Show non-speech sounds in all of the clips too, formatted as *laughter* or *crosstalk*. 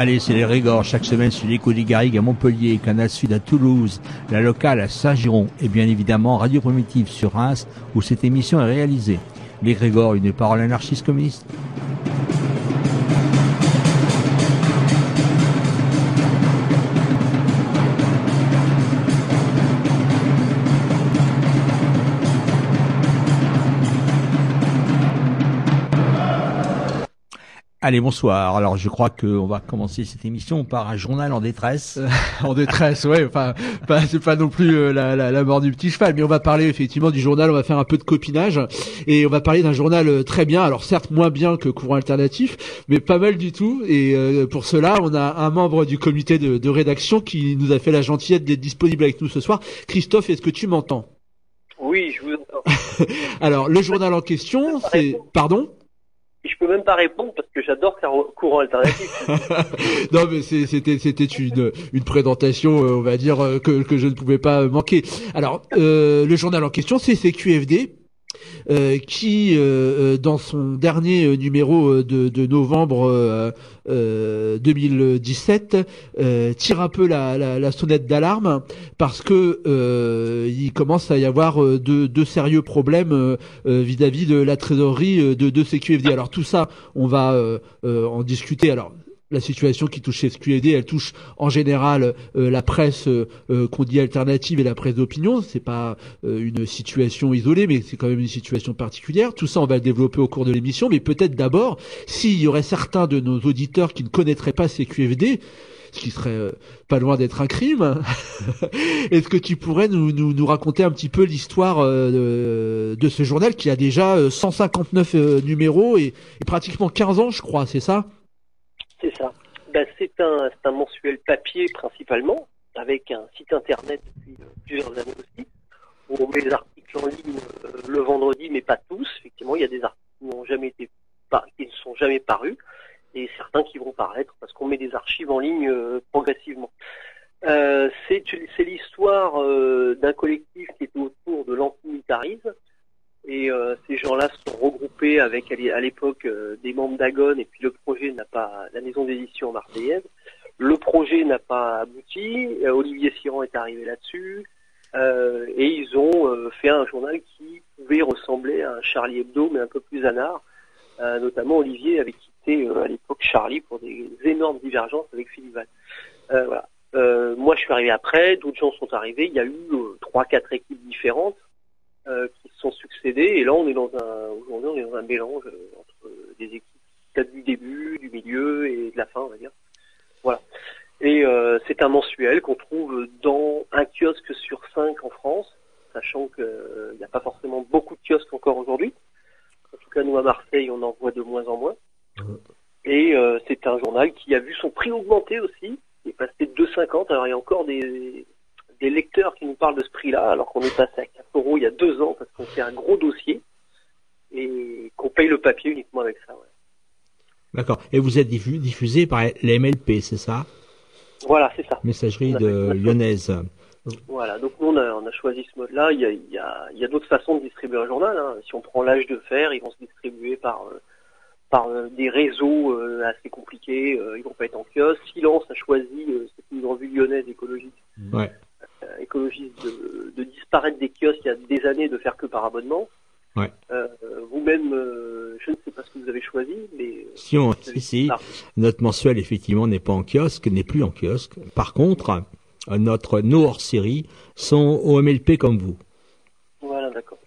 Allez, c'est les Régors chaque semaine sur l'écho des Garrigues à Montpellier, Canal Sud à Toulouse, la locale à Saint-Giron et bien évidemment Radio Primitive sur Reims où cette émission est réalisée. Les Grégor, une parole anarchiste communiste. Allez, bonsoir. Alors, je crois qu'on va commencer cette émission par un journal en détresse. Euh, *laughs* en détresse, ouais. Enfin, pas, c'est pas non plus euh, la, la, la, mort du petit cheval, mais on va parler effectivement du journal. On va faire un peu de copinage et on va parler d'un journal euh, très bien. Alors, certes, moins bien que Courant Alternatif, mais pas mal du tout. Et pour cela, on a un membre du comité de, de rédaction qui nous a fait la gentillesse d'être disponible avec nous ce soir. Christophe, est-ce que tu m'entends? Oui, je vous entends. *laughs* Alors, le journal en question, c'est, pardon? Je peux même pas répondre parce que j'adore faire courant alternatif. *laughs* non, mais c'était c'était une une présentation, euh, on va dire euh, que que je ne pouvais pas manquer. Alors, euh, le journal en question, c'est CQFD. Euh, qui, euh, dans son dernier numéro de, de novembre 2017, tire un peu la, sonnette d'alarme parce que il commence à y avoir de, de sérieux problèmes vis-à-vis de la trésorerie de, de CQFD. Alors tout ça, on va en discuter. Alors la situation qui touche SQLD, elle touche en général euh, la presse euh, euh, qu'on dit alternative et la presse d'opinion. C'est pas une situation isolée, mais c'est quand même une situation particulière. Tout ça, on va le développer au cours de l'émission, mais peut-être d'abord, s'il y aurait certains de nos auditeurs qui ne connaîtraient pas CQFD, ce qui serait pas loin d'être un crime. *laughs* Est-ce que tu pourrais nous, raconter un petit peu l'histoire de, ce journal qui a déjà 159 numéros et, et pratiquement 15 ans, je crois, c'est ça? C'est ça. Ben, c'est un, un, mensuel papier principalement, avec un site internet depuis euh, plusieurs années aussi, où on met les articles en ligne euh, le vendredi, mais pas tous. Effectivement, il y a des articles qui n'ont jamais été qui ne sont jamais parus, et certains qui vont paraître parce qu'on met des archives en ligne euh, progressivement. c'est l'histoire d'un collectif qui est autour de l'antimilitarisme, et euh, ces gens-là sont regroupés avec à l'époque euh, des membres d'Agon et puis le projet n'a pas la maison d'édition marseillaise. Le projet n'a pas abouti. Euh, Olivier Siran est arrivé là-dessus et ils ont fait un journal qui pouvait ressembler à un Charlie Hebdo mais un peu plus anard. notamment Olivier avait quitté à l'époque Charlie pour des énormes divergences avec Philippe Val. moi je suis arrivé après, d'autres gens sont arrivés. Il y a eu trois quatre équipes différentes euh, qui se sont succédés. Et là, on est dans un, aujourd'hui, on est dans un mélange euh, entre des équipes peut-être du début, du milieu et de la fin, on va dire. Voilà. Et euh, c'est un mensuel qu'on trouve dans un kiosque sur cinq en France, sachant qu'il n'y a pas forcément beaucoup de kiosques encore aujourd'hui. En tout cas, nous à Marseille, on en voit de moins en moins. Et c'est un journal qui a vu son prix augmenter aussi, il est passé de 2,50. Alors il y a encore des, des lecteurs qui nous parlent de ce prix-là, alors qu'on est passé à 4 euros il y a deux ans parce qu'on fait un gros dossier et qu'on paye le papier uniquement avec ça. Ouais. D'accord. Et vous êtes diffusé par les MLP, c'est ça? Voilà, c'est ça. Messagerie de lyonnaise. Voilà, donc nous on a, on a choisi ce mode-là. Il y a, il y a, il y a d'autres façons de distribuer un journal. Hein. Si on prend l'âge de fer, ils vont se distribuer par euh, par euh, des réseaux euh, assez compliqués. ils vont pas être en kiosque. Silence a choisi, c'est une revue lyonnaise écologique. Ouais. Euh, écologiste de, de, disparaître des kiosques il y a des années de faire que par abonnement. Ouais. Euh, Vous-même, euh, je ne sais pas ce que vous avez choisi, mais Si on, vous avez- si, si. Notre mensuel, effectivement, n'est pas en kiosque, n'est plus en kiosque. Par contre, notre, nos hors-série sont au MLP comme vous.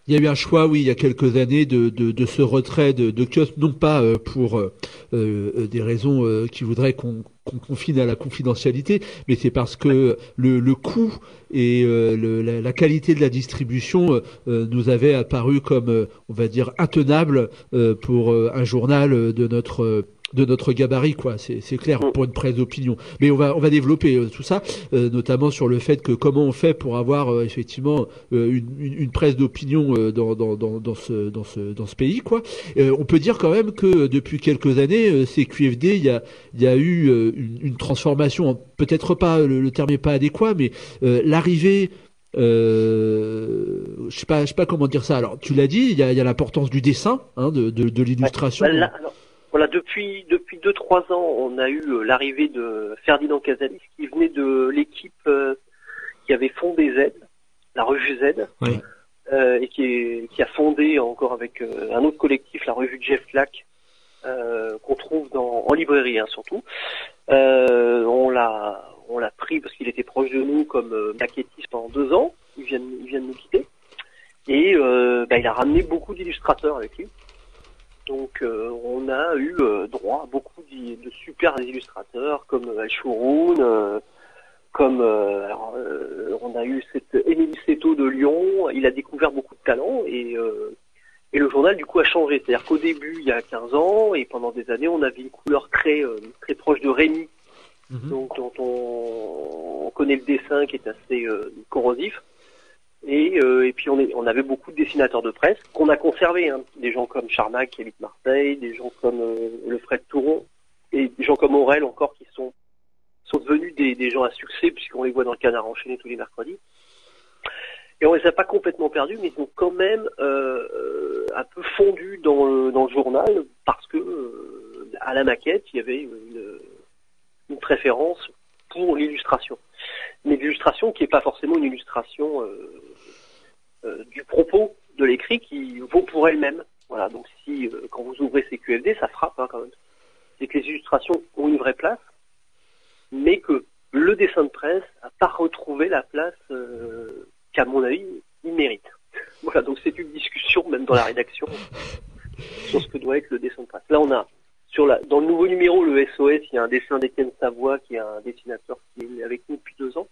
Il y a eu un choix, oui, il y a quelques années, de, ce retrait de, de non pas euh, pour euh, euh, des raisons qui voudraient qu'on confine à la confidentialité, mais c'est parce que le, coût et la, la qualité de la distribution nous avait apparu comme, on va dire, intenable pour un journal de notre de notre gabarit, quoi. C'est c'est clair Mm. pour une presse d'opinion. Mais on va on va développer euh, tout ça, euh, notamment sur le fait que comment on fait pour avoir euh, effectivement une, une, une presse d'opinion dans, dans, dans, dans ce dans ce dans ce pays, quoi. On peut dire quand même que depuis quelques années, ces QFD, il y a il y a eu une, une transformation. Peut-être pas le, le terme n'est pas adéquat, mais l'arrivée euh, je sais pas, je sais pas comment dire ça. Alors, tu l'as dit, il y a, il y a l'importance du dessin, hein, de, de, de l'illustration. Bah, voilà, depuis depuis deux trois ans, on a eu euh, l'arrivée de Ferdinand Casalis qui venait de l'équipe euh, qui avait fondé Z, la revue Z, Oui. euh, et qui, est- qui a fondé encore avec euh, un autre collectif la revue Jeff Flack, euh, qu'on trouve dans, en librairie hein, surtout. Euh, on l'a on l'a pris parce qu'il était proche de nous comme maquettiste pendant deux ans. Il vient de- il vient de nous quitter et euh, bah, il a ramené beaucoup d'illustrateurs avec lui. Donc euh, on a eu euh, droit à beaucoup d'y- de super illustrateurs comme euh, Al Chouroun, euh, comme euh, alors, euh, on a eu cette Émilie Seto de Lyon. Il a découvert beaucoup de talents et euh, et le journal du coup a changé. C'est-à-dire qu'au début, il y a 15 ans et pendant des années, on avait une couleur très euh, très proche de Rémi, Mhm. donc dont on, on connaît le dessin qui est assez euh, corrosif. Et, euh, et puis on, est, on avait beaucoup de dessinateurs de presse qu'on a conservés, hein. des gens comme Charnac qui habite Marseille, des gens comme euh, le Fred Touron et des gens comme Aurel encore qui sont sont devenus des, des gens à succès puisqu'on les voit dans le canard enchaîné tous les mercredis. Et on les a pas complètement perdus, mais ils ont quand même euh, euh, un peu fondu dans le, dans le journal parce que euh, à la maquette il y avait une, une préférence pour l'illustration, mais l'illustration qui n'est pas forcément une illustration euh, du propos de l'écrit qui vaut pour elle-même. Voilà, donc si euh, quand vous ouvrez ces QFD, ça frappe hein, quand même. C'est que les illustrations ont une vraie place, mais que le dessin de presse n'a pas retrouvé la place euh, qu'à mon avis il mérite. *laughs* Voilà, donc c'est une discussion même dans la rédaction *laughs* sur ce que doit être le dessin de presse. Là, on a sur la, dans le nouveau numéro, le SOS, il y a un dessin d'Étienne Savoie, qui est un dessinateur qui est avec nous depuis deux ans,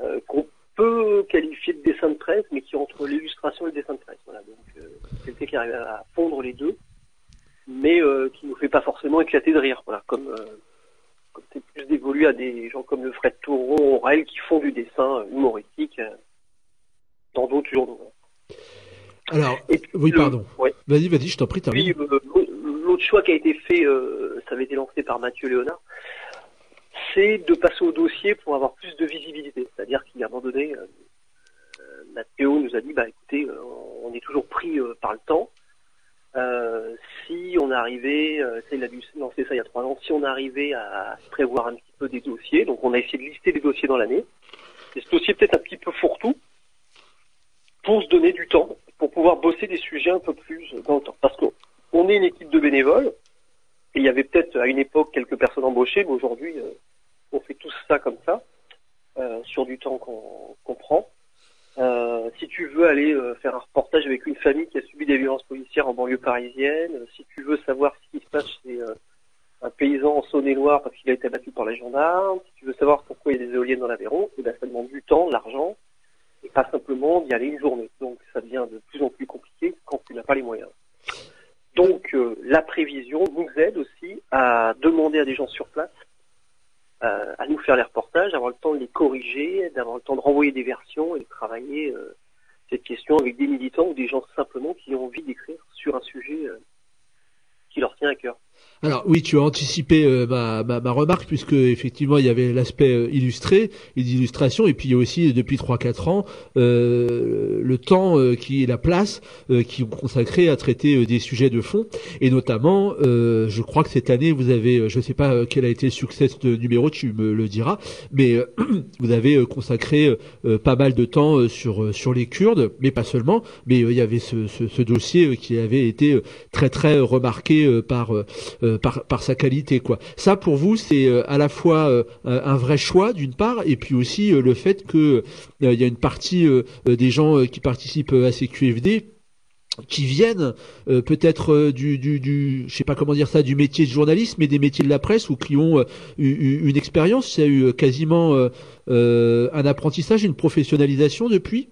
euh, qu'on peut qualifier de dessin de presse, mais qui est entre l'illustration et le dessin de presse. Voilà, donc euh, quelqu'un qui arrive à fondre les deux, mais euh, qui nous fait pas forcément éclater de rire. Voilà, comme euh, comme c'est plus dévolu à des gens comme le Fred Touron, Aurel, qui font du dessin humoristique euh, dans d'autres journaux. Alors, Et puis, oui, le- pardon. ouais. Vas-y, vas-y, je t'en prie, euh, l'autre choix qui a été fait, euh, ça avait été lancé par Mathieu Léonard, c'est de passer au dossier pour avoir plus de visibilité. C'est-à-dire qu'à un moment donné, euh, euh, Mathéo nous a dit, bah écoutez, euh, on est toujours pris par le temps. Si on arrivait, il a dû lancer ça il y a trois ans, si on arrivait à prévoir un petit peu des dossiers, donc on a essayé de lister des dossiers dans l'année, et ce dossier peut-être un petit peu fourre-tout, pour se donner du temps, pour pouvoir bosser des sujets un peu plus dans le temps. Parce qu'on est une équipe de bénévoles, et il y avait peut-être à une époque quelques personnes embauchées, mais aujourd'hui, on fait tous ça comme ça, euh, sur du temps qu'on prend. Euh, si tu veux aller euh, faire un reportage avec une famille qui a subi des violences policières en banlieue parisienne, si tu veux savoir ce qui se passe chez un paysan en Saône-et-Loire parce qu'il a été abattu par les gendarmes, si tu veux savoir pourquoi il y a des éoliennes dans l'Aveyron, eh ben, ça demande du temps, de l'argent, et pas simplement d'y aller une journée. Donc ça devient de plus en plus compliqué quand tu n'as pas les moyens. Donc la prévision nous aide aussi à demander à des gens sur place euh, à nous faire les reportages, d'avoir le temps de les corriger, d'avoir le temps de renvoyer des versions et de travailler euh, cette question avec des militants ou des gens simplement qui ont envie d'écrire sur un sujet euh, qui leur tient à cœur. Alors oui, tu as anticipé euh, ma, ma, ma, remarque puisque effectivement il y avait l'aspect euh, illustré et d'illustration. Et puis il y a aussi depuis 3-4 ans euh, le temps euh, qui est la place qui est consacré à traiter des sujets de fond. Et notamment je crois que cette année vous avez je sais pas quel a été le succès de numéro tu me le diras mais *clears throat* vous avez consacré pas mal de temps sur sur les Kurdes mais pas seulement. Mais il y avait ce, ce, ce, dossier qui avait été très très remarqué par euh, par, par sa qualité quoi. Ça pour vous c'est euh, à la fois euh, un vrai choix d'une part et puis aussi le fait que il y a une partie des gens qui participent à ces QFD qui viennent peut-être du, du, du, je sais pas comment dire ça, du métier de journalisme et des métiers de la presse ou qui ont eu, une expérience, il y a eu quasiment un apprentissage, une professionnalisation depuis.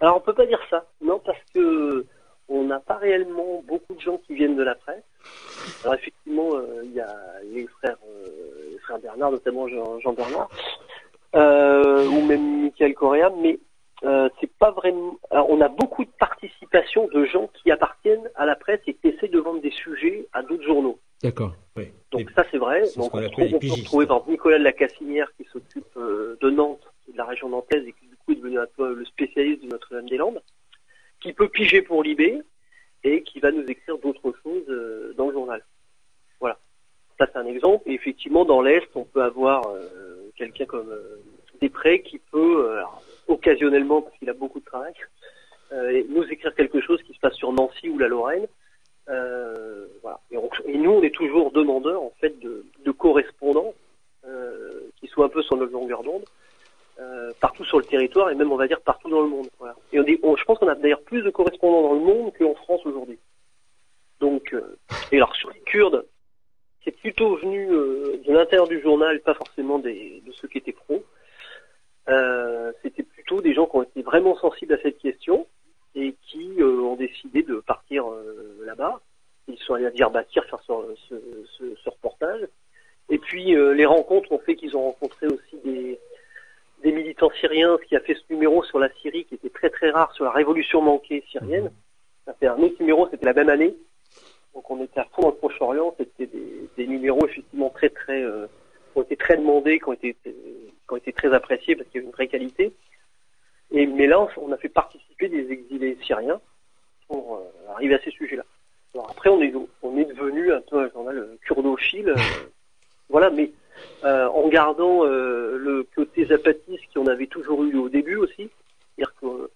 Alors on peut pas dire ça, non, parce que on n'a pas réellement beaucoup de gens qui viennent de la presse. Alors effectivement, euh, il y a les frères, euh, les frères Bernard, notamment Jean, Jean Bernard, euh, ou même Michael Correa, mais c'est pas vraiment. Alors, on a beaucoup de participation de gens qui appartiennent à la presse et qui essaient de vendre des sujets à d'autres journaux. D'accord. Oui. Donc ça c'est vrai. Donc on, peut retrouver par Nicolas de la Cassinière qui s'occupe de Nantes, de la région nantaise et qui du coup est devenu un peu le spécialiste de Notre-Dame-des-Landes, qui peut piger pour Libé et qui va nous écrire d'autres choses euh, dans le journal. Voilà. Ça c'est un exemple. Et effectivement, dans l'Est, on peut avoir euh, quelqu'un comme euh, Després qui peut, occasionnellement, parce qu'il a beaucoup de travail, nous écrire quelque chose qui se passe sur Nancy ou la Lorraine. voilà. Et, nous, on est toujours demandeurs en fait de, de correspondants qui soient un peu sur notre longueur d'onde euh, partout sur le territoire et même on va dire partout dans le monde. Voilà. Et on, je pense qu'on a d'ailleurs plus de correspondants dans le monde qu'en France aujourd'hui. Donc, euh, et alors sur les Kurdes, c'est plutôt venu euh, de l'intérieur du journal, pas forcément des, de ceux qui étaient pros. C'était plutôt des gens qui ont été vraiment sensibles à cette question et qui ont décidé de partir là-bas. Ils sont allés à Diyarbakir faire ce, ce, ce, ce reportage. Et puis les rencontres ont fait qu'ils ont rencontré aussi des, des militants syriens, ce qui a fait ce numéro sur la Syrie, qui était très très rare, sur la révolution manquée syrienne. Mhm. Ça fait un autre numéro, c'était la même année. Donc on était à fond dans le Proche-Orient, c'était des, des, numéros effectivement très très, euh, qui ont été très demandés, qui ont été, qui ont été très appréciés parce qu'il y avait une vraie qualité. Et, mais là, on a fait participer des exilés syriens pour euh, arriver à ces sujets-là. Alors après, on est, on est devenu un peu un journal kurdophile. Voilà, mais euh, en gardant euh, le côté zapatiste qu'on avait toujours eu au début aussi. C'est-à-dire qu'il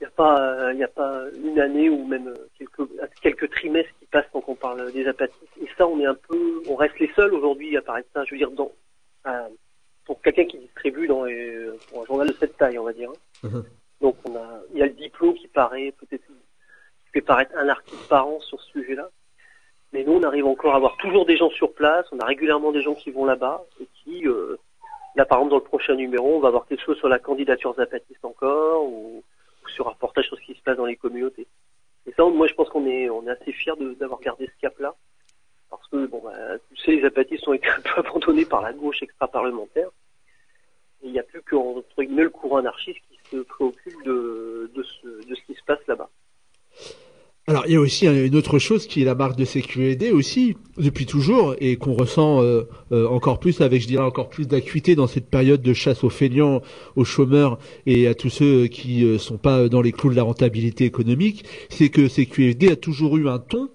n'y a pas, il a pas une année ou même quelques, quelques trimestres qui passent tant qu'on parle des zapatistes. Et ça, on est un peu, on reste les seuls aujourd'hui à parler de ça. Je veux dire, dans, euh, pour quelqu'un qui distribue dans pour un journal de cette taille, on va dire. Hein. Uh-huh. Donc on a, il y a le diplôme qui paraît peut-être, qui fait paraître un article par an sur ce sujet-là. Mais nous, on arrive encore à avoir toujours des gens sur place. On a régulièrement des gens qui vont là-bas et qui, euh, là, par exemple, dans le prochain numéro, on va avoir quelque chose sur la candidature zapatiste encore ou, sur un reportage sur ce qui se passe dans les communautés. Et ça, moi, je pense qu'on est, on est assez fiers d'avoir gardé ce cap-là. Parce que, bon, bah, tu sais, les zapatistes ont été un peu *laughs* abandonnés par la gauche extra-parlementaire. Il n'y a plus qu'entre guillemets le courant anarchiste qui se préoccupe de, de, ce, de ce qui se passe là-bas. Alors il y a aussi une autre chose qui est la marque de sécurité aussi depuis toujours et qu'on ressent euh, euh, encore plus avec je dirais encore plus d'acuité dans cette période de chasse aux feignants, aux chômeurs et à tous ceux qui euh, sont pas dans les clous de la rentabilité économique, c'est que CQFD a toujours eu un ton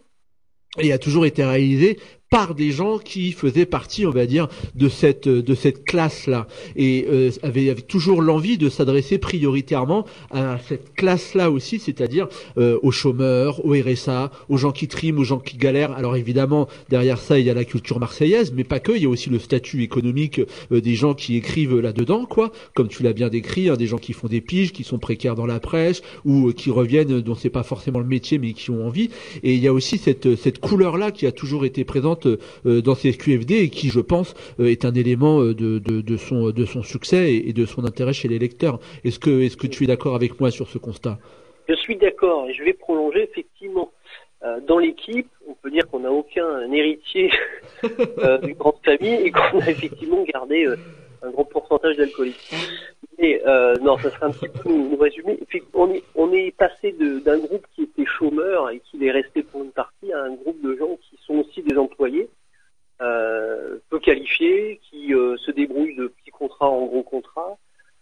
et a toujours été réalisé par des gens qui faisaient partie, on va dire, de cette de cette classe-là et euh, avaient, toujours l'envie de s'adresser prioritairement à cette classe-là aussi, c'est-à-dire euh, aux chômeurs, aux RSA, aux gens qui triment, aux gens qui galèrent. Alors évidemment, derrière ça, il y a la culture marseillaise, mais pas que. Il y a aussi le statut économique euh, des gens qui écrivent là-dedans, quoi. Comme tu l'as bien décrit, hein, des gens qui font des piges, qui sont précaires dans la presse ou qui reviennent, dont c'est pas forcément le métier, mais qui ont envie. Et il y a aussi cette cette couleur-là qui a toujours été présente euh, dans ces QFD et qui, je pense, euh, est un élément euh, de, de, son, de son succès et, de son intérêt chez les lecteurs. Est-ce que, est-ce que tu es d'accord avec moi sur ce constat? Je suis d'accord et je vais prolonger effectivement. dans l'équipe, on peut dire qu'on n'a aucun héritier *laughs* d'une grande famille et qu'on a effectivement gardé un grand pourcentage d'alcooliques. Mais non, ça serait un petit peu nous, résumer. On est, on est passé d'un groupe qui était chômeur et qui est resté pour une partie à un groupe de gens qui sont aussi qualifiés, qui se débrouillent de petits contrats en gros contrats.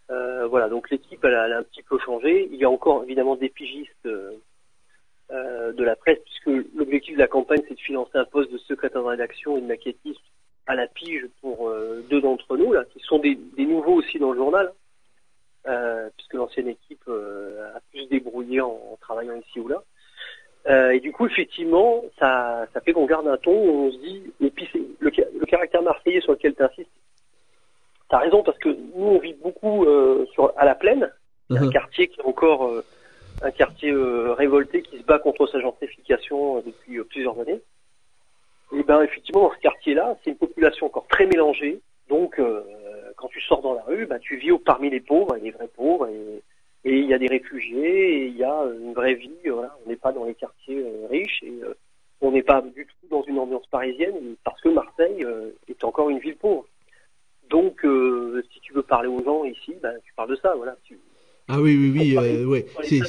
voilà, donc l'équipe elle, a un petit peu changé. Il y a encore évidemment des pigistes de la presse, puisque l'objectif de la campagne c'est de financer un poste de secrétaire de rédaction et de maquettiste à la pige pour deux d'entre nous là, qui sont des, nouveaux aussi dans le journal. Euh, puisque l'ancienne équipe euh, a pu se débrouiller en, travaillant ici ou là. Euh, et du coup, effectivement, ça, ça fait qu'on garde un ton où on se dit, et puis c'est le, le, caractère marseillais sur lequel tu insistes, tu as raison, parce que nous, on vit beaucoup sur, à la plaine, un mhm. quartier qui est encore un quartier révolté qui se bat contre sa gentrification depuis plusieurs années. Et ben effectivement, dans ce quartier-là, c'est une population encore très mélangée, donc quand tu sors dans la rue, bah, tu vis parmi les pauvres, les vrais pauvres, et, il y a des réfugiés, et il y a une vraie vie. Voilà. On n'est pas dans les quartiers euh, riches, et euh, on n'est pas du tout dans une ambiance parisienne, parce que Marseille euh, est encore une ville pauvre. Donc, si tu veux parler aux gens ici, bah, tu parles de ça. Voilà. ah oui, oui, oui, ouais. C'est,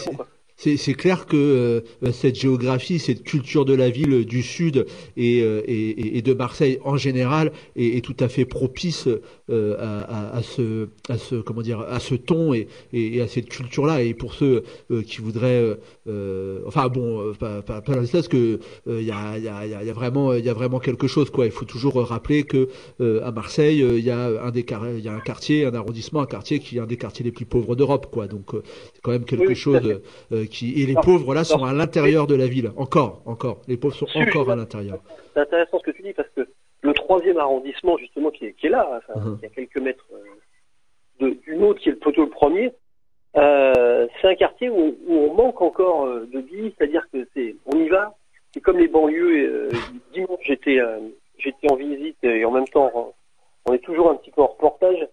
c'est clair que euh, cette géographie, cette culture de la ville du sud et, euh, et, et de Marseille en général est, est tout à fait propice euh, à, à, ce, à ce comment dire à ce ton et, et à cette culture-là. Et pour ceux qui voudraient, enfin bon, pas, pas, pas parce que il y a, y, a, y, a, vraiment il y a vraiment quelque chose quoi. Il faut toujours rappeler que à Marseille il y a un des il y a un quartier, un arrondissement, un quartier qui est un des quartiers les plus pauvres d'Europe quoi. Donc c'est quand même quelque chose et les pauvres là sont à l'intérieur de la ville. Encore, encore. Les pauvres sont encore à l'intérieur. C'est intéressant ce que tu dis parce que le troisième arrondissement justement qui est, là, uh-huh. il y a quelques mètres euh, d'une autre qui est plutôt le premier, euh, c'est un quartier où, on manque encore euh, de vie, c'est-à-dire que c'est, on y va, c'est comme les banlieues. dimanche j'étais j'étais en visite et en même temps on est toujours un petit peu en reportage.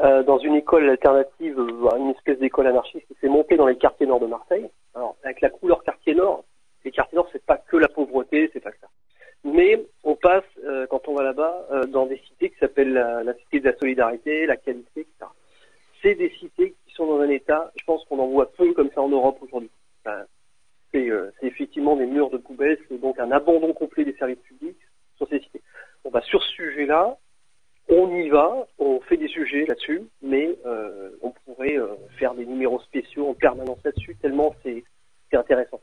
Euh, dans une école alternative, euh, une espèce d'école anarchiste qui s'est montée dans les quartiers nord de Marseille. Alors, avec la couleur quartier nord, les quartiers nord, c'est pas que la pauvreté, c'est pas que ça. Mais on passe, euh, quand on va là-bas, dans des cités qui s'appellent la, cité de la solidarité, la qualité, etc. C'est des cités qui sont dans un état, je pense qu'on en voit peu comme ça en Europe aujourd'hui. Enfin, c'est effectivement des murs de poubelles, c'est donc un abandon complet des services publics sur ces cités. Bon, bah, sur ce sujet-là, on y va, on fait des sujets là-dessus, mais euh, on pourrait euh, faire des numéros spéciaux en permanence là-dessus, tellement c'est intéressant.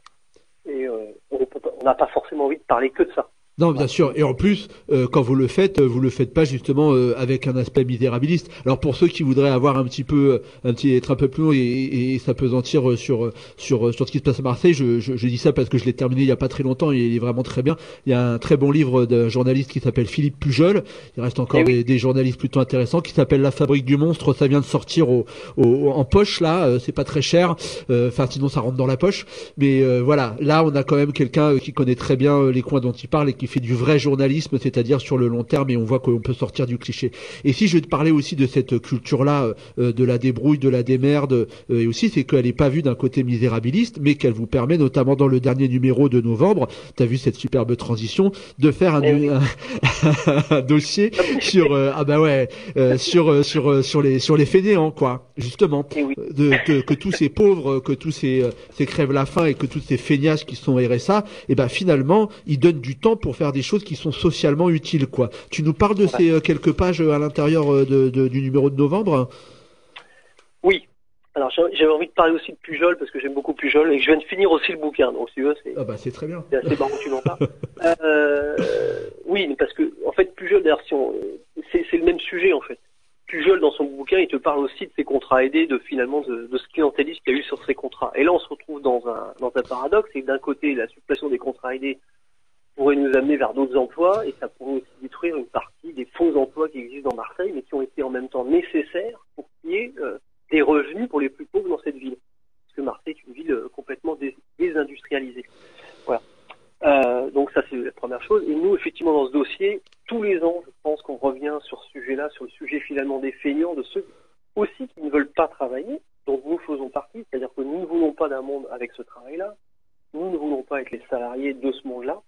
Et euh, on n'a pas forcément envie de parler que de ça. Non, bien sûr. Et en plus, euh, quand vous le faites, euh, vous le faites pas justement euh, avec un aspect misérabiliste. Alors pour ceux qui voudraient avoir un petit peu, un petit être un peu plus long et, et, s'apesantir sur sur sur ce qui se passe à Marseille, je, je, je dis ça parce que je l'ai terminé il y a pas très longtemps et il est vraiment très bien. Il y a un très bon livre d'un journaliste qui s'appelle Philippe Pujol. Il reste encore eh des, journalistes plutôt intéressants qui s'appelle La Fabrique du monstre. Ça vient de sortir au, en poche là. c'est pas très cher. Enfin sinon ça rentre dans la poche. Mais voilà, là on a quand même quelqu'un qui connaît très bien les coins dont il parle et qui fait du vrai journalisme, c'est-à-dire sur le long terme, et on voit qu'on peut sortir du cliché. Et si je te parlais aussi de cette culture-là, euh, de la débrouille, de la démerde, euh, et aussi c'est qu'elle n'est pas vue d'un côté misérabiliste, mais qu'elle vous permet, notamment dans le dernier numéro de novembre, tu as vu cette superbe transition, de faire un, eh *laughs* dossier sur euh, ah bah ouais sur sur sur les sur les fainéants quoi, justement, eh de, que tous ces pauvres, que tous ces ces crèvent la faim et que toutes ces feignasses qui sont RSA, et ben finalement ils donnent du temps pour faire des choses qui sont socialement utiles, quoi. Tu nous parles de ces euh, quelques pages euh, à l'intérieur euh, de, du numéro de novembre? Alors j'avais envie de parler aussi de Pujol parce que j'aime beaucoup Pujol et je viens de finir aussi le bouquin. Donc si tu veux, c'est ah bah c'est très bien. C'est assez marrant que tu m'en parles. *laughs* oui, parce que en fait Pujol, d'ailleurs, si c'est le même sujet en fait. Pujol, dans son bouquin, il te parle aussi de ses contrats aidés, de finalement de, de ce clientélisme qu'il y a eu sur ces contrats. Et là, on se retrouve dans un, dans un paradoxe, c'est que d'un côté, la suppression des contrats aidés pourrait nous amener vers d'autres emplois et ça pourrait aussi détruire une partie des faux emplois qui existent dans Marseille, mais qui ont été en même temps nécessaires pour qu'il y ait euh, des revenus pour les plus pauvres dans cette ville. Parce que Marseille est une ville euh, complètement désindustrialisée. Voilà. Euh, donc ça c'est la première chose. Et nous, effectivement, dans ce dossier, tous les ans, je pense qu'on revient sur ce sujet-là, sur le sujet finalement des feignants, de ceux aussi qui ne veulent pas travailler, dont nous faisons partie, c'est-à-dire que nous ne voulons pas d'un monde avec ce travail-là, nous ne voulons pas être les salariés de ce monde-là,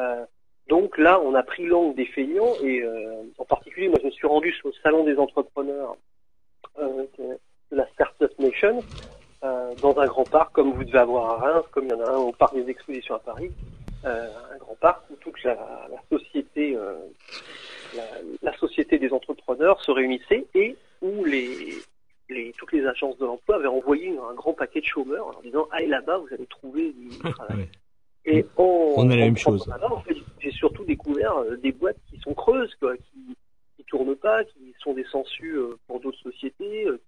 euh, donc là, on a pris l'angle des feignants et en particulier, moi, je me suis rendu sur le salon des entrepreneurs la Startup Nation dans un grand parc, comme vous devez avoir à Reims, comme il y en a un au parc des expositions à Paris, un grand parc où toute la, société la, société des entrepreneurs se réunissait et où les, les, toutes les agences de l'emploi avaient envoyé un grand paquet de chômeurs en disant allez là-bas, vous allez trouver du *laughs* travail. Et on, a la même chose. J'ai surtout découvert euh, des boîtes qui sont creuses, quoi, qui qui tournent pas, qui sont des sensus euh, pour d'autres sociétés, euh,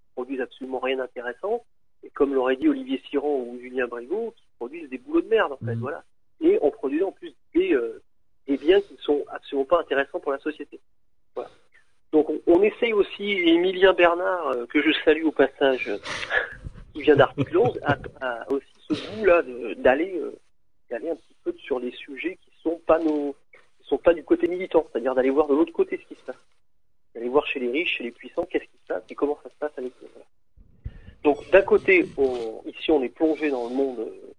absolument rien d'intéressant. Et comme l'aurait dit Olivier Siran ou Julien Brigaud, qui produisent des boulots de merde en fait, mmh. voilà. Et en produisant en plus des, des biens qui ne sont absolument pas intéressants pour la société. Voilà. Donc on, essaye aussi, Emilien Bernard, que je salue au passage, qui vient d'article 11, a, aussi ce goût-là d'aller d'aller un petit peu sur les sujets qui sont pas nos, qui sont pas du côté militant, c'est-à-dire d'aller voir de l'autre côté ce qui se passe, d'aller voir chez les riches, chez les puissants, qu'est-ce qui se passe et comment ça se passe. Donc d'un côté, ici on est plongé dans le monde euh,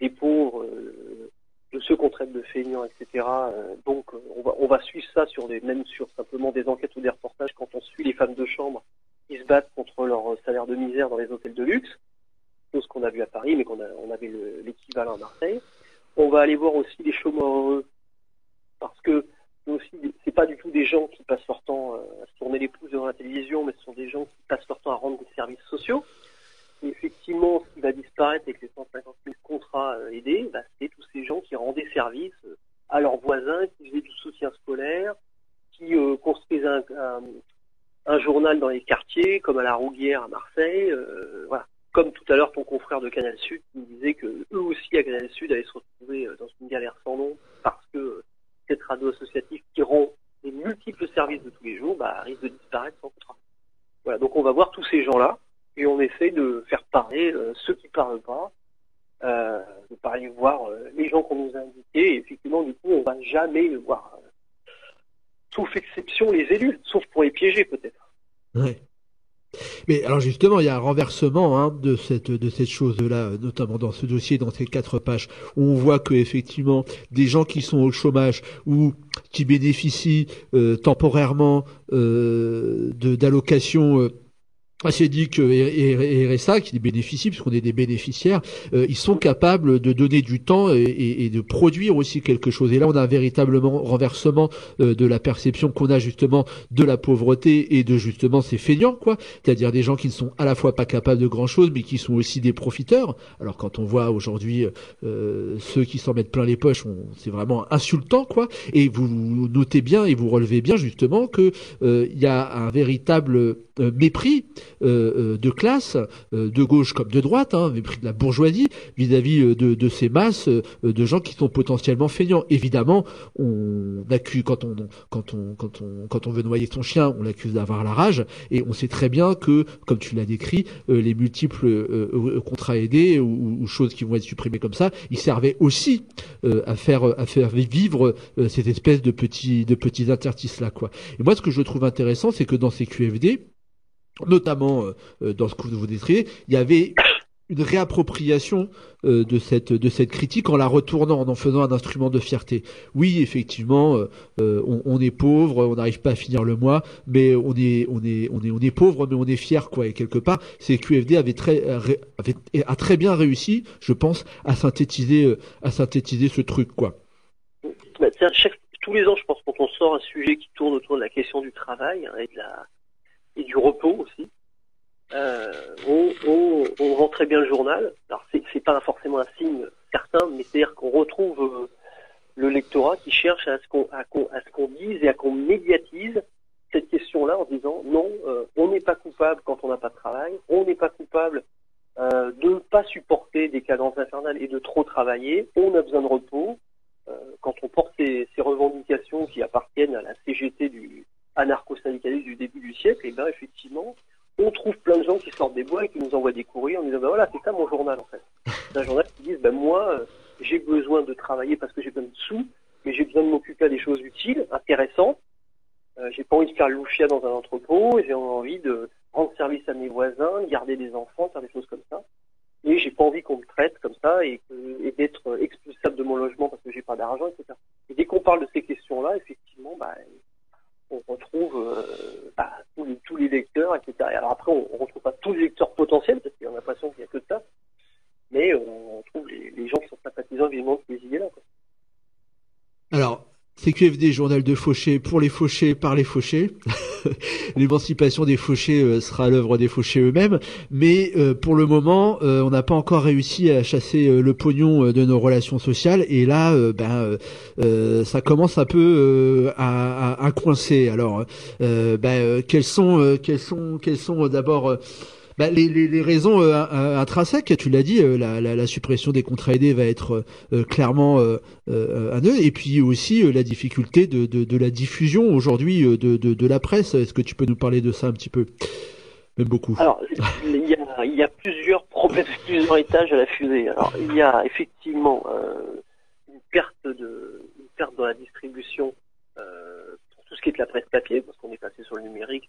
des pauvres, euh, de ceux qu'on traite de feignants, etc. Euh, donc on va, suivre ça sur des, même sur simplement des enquêtes ou des reportages quand on suit les femmes de chambre qui se battent contre leur salaire de misère dans les hôtels de luxe, chose qu'on a vu à Paris, mais qu'on on avait l'équivalent à Marseille. On va aller voir aussi les chômeurs heureux, parce que aussi, c'est pas du tout des gens qui passent leur temps à se tourner les pouces devant la télévision, mais ce sont des gens qui passent leur temps à rendre des services sociaux. Et effectivement, ce qui va disparaître avec les 150 000 contrats euh, aidés, bah, c'est tous ces gens qui rendaient service euh, à leurs voisins, qui faisaient du soutien scolaire, qui construisaient un, un, journal dans les quartiers, comme à la Rouguière à Marseille. voilà comme tout à l'heure ton confrère de Canal Sud qui me disait que eux aussi à Canal Sud allaient se retrouver euh, dans une galère sans nom parce que euh, cette radio associative qui rend les multiples services de tous les jours bah, risque de disparaître sans contrat. Voilà, donc on va voir tous ces gens-là et on essaie de faire parler euh, ceux qui parlent pas, de parler voir les gens qu'on nous a indiqués et effectivement du coup on va jamais voir, sauf exception les élus, sauf pour les piéger peut-être. Mais alors justement, il y a un renversement hein, de cette de cette chose-là, notamment dans ce dossier, dans ces quatre pages, où on voit que effectivement des gens qui sont au chômage ou qui bénéficient euh, temporairement euh, d'allocations euh, c'est dit que RSA, qui bénéficie, puisqu'on est des bénéficiaires, euh, ils sont capables de donner du temps et, de produire aussi quelque chose. Et là, on a un véritablement renversement euh, de la perception qu'on a justement de la pauvreté et de justement ces feignants, quoi. C'est-à-dire des gens qui ne sont à la fois pas capables de grand-chose, mais qui sont aussi des profiteurs. Alors quand on voit aujourd'hui euh, ceux qui s'en mettent plein les poches, c'est vraiment insultant, quoi. Et vous notez bien et vous relevez bien justement que il y a un véritable mépris euh, euh, de classe, euh, de gauche comme de droite, hein, mépris de la bourgeoisie vis-à-vis de, de, ces masses de gens qui sont potentiellement feignants. Évidemment, on accuse quand on quand on quand on quand on veut noyer son chien, on l'accuse d'avoir la rage, et on sait très bien que, comme tu l'as décrit, les multiples contrats aidés ou, choses qui vont être supprimées comme ça, ils servaient aussi à faire à faire vivre cette espèce de petits de petits interstices là quoi. Et moi, ce que je trouve intéressant, c'est que dans ces QFD, notamment euh, euh, dans ce que vous décrivez, il y avait une réappropriation euh, de cette critique en la retournant, en en faisant un instrument de fierté. Oui, effectivement, on, est pauvre, on n'arrive pas à finir le mois, mais on est pauvre, mais on est fier quoi. Et quelque part, c'est QFD avait très avait, a très bien réussi, je pense, à synthétiser à synthétiser ce truc quoi. Bah, tous les ans, je pense, quand on sort un sujet qui tourne autour de la question du travail hein, et de la et du repos aussi. Euh, on, on, très bien le journal. Alors c'est, pas forcément un signe certain, mais c'est-à-dire qu'on retrouve euh, le lectorat qui cherche à ce qu'on dise et à qu'on médiatise cette question-là en disant non, euh, on n'est pas coupable quand on n'a pas de travail, on n'est pas coupable de ne pas supporter des cadences infernales et de trop travailler, on a besoin de repos. Quand on porte ces revendications qui appartiennent à la CGT du, anarcho-syndicaliste du début du siècle, et bien effectivement, on trouve plein de gens qui sortent des bois et qui nous envoient des courriers en disant ben voilà, c'est ça mon journal en fait. *laughs* C'est un journal qui dit ben moi, euh, j'ai besoin de travailler parce que j'ai besoin de sous, mais j'ai besoin de m'occuper des choses utiles, intéressantes. Euh, j'ai pas envie de faire l'oufia dans un entrepôt, j'ai envie de rendre service à mes voisins, de garder des enfants, faire des choses comme ça. Et j'ai pas envie qu'on me traite comme ça et, et d'être expulsable de mon logement parce que j'ai pas d'argent, etc. Et dès qu'on parle de ces questions-là, effectivement, bah, on retrouve euh, bah, tous, les, lecteurs, etc. alors après, on, ne retrouve pas tous les lecteurs potentiels, parce y a l'impression qu'il n'y a que ça, mais on trouve les, les gens qui sont sympathisants vivement de ces idées-là. Alors, CQFD, journal de fauchés pour les fauchés par les fauchés. *laughs* L'émancipation des fauchés euh, sera l'œuvre des fauchés eux-mêmes, mais euh, pour le moment, euh, on n'a pas encore réussi à chasser le pognon de nos relations sociales, et là, ben, ça commence un peu à, à, coincer. Alors, ben, quels sont, quels sont, quels sont d'abord bah, les, les, les, raisons euh, euh, intrinsèques, tu l'as dit, euh, la, la, la, suppression des contrats aidés va être clairement un nœud, et puis aussi la difficulté de, de, de la diffusion aujourd'hui de, de, de, la presse. Est-ce que tu peux nous parler de ça un petit peu? Même beaucoup. Alors, il y a, il y a plusieurs problèmes, *laughs* plusieurs étages à la fusée. Alors, il y a effectivement une perte de une perte dans la distribution pour tout ce qui est de la presse papier, parce qu'on est passé sur le numérique.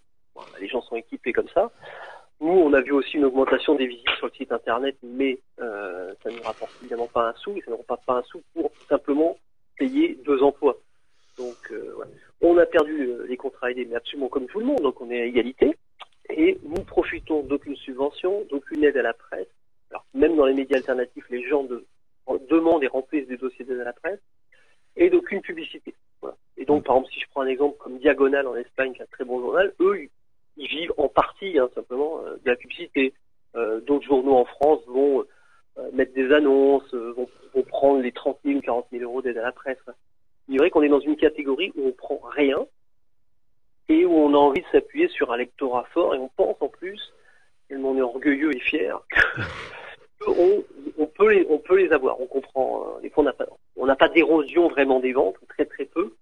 les gens sont équipés comme ça. Nous, on a vu aussi une augmentation des visites sur le site internet, mais euh, ça ne rapporte évidemment pas un sou, et ça ne rapporte pas un sou pour simplement payer deux emplois. Donc, euh, on a perdu euh, les contrats aidés, mais absolument comme tout le monde, donc on est à égalité, et nous profitons d'aucune subvention, d'aucune aide à la presse. Alors, même dans les médias alternatifs, les gens de, demandent et remplissent des dossiers d'aide à la presse, et d'aucune publicité. Voilà. Et donc, par exemple, si je prends un exemple comme Diagonal en Espagne, qui est un très bon journal, eux, ils vivent en partie hein, simplement euh, de la publicité. Euh, d'autres journaux en France vont euh, mettre des annonces, vont, prendre les 30 000 ou 40 000 euros d'aide à la presse. Il est vrai qu'on est dans une catégorie où on prend rien et où on a envie de s'appuyer sur un lectorat fort et on pense en plus, tellement on est orgueilleux et fier, *laughs* qu'on on peut les, avoir. On comprend. Des fois, on n'a pas, on n'a pas d'érosion vraiment des ventes, très très peu.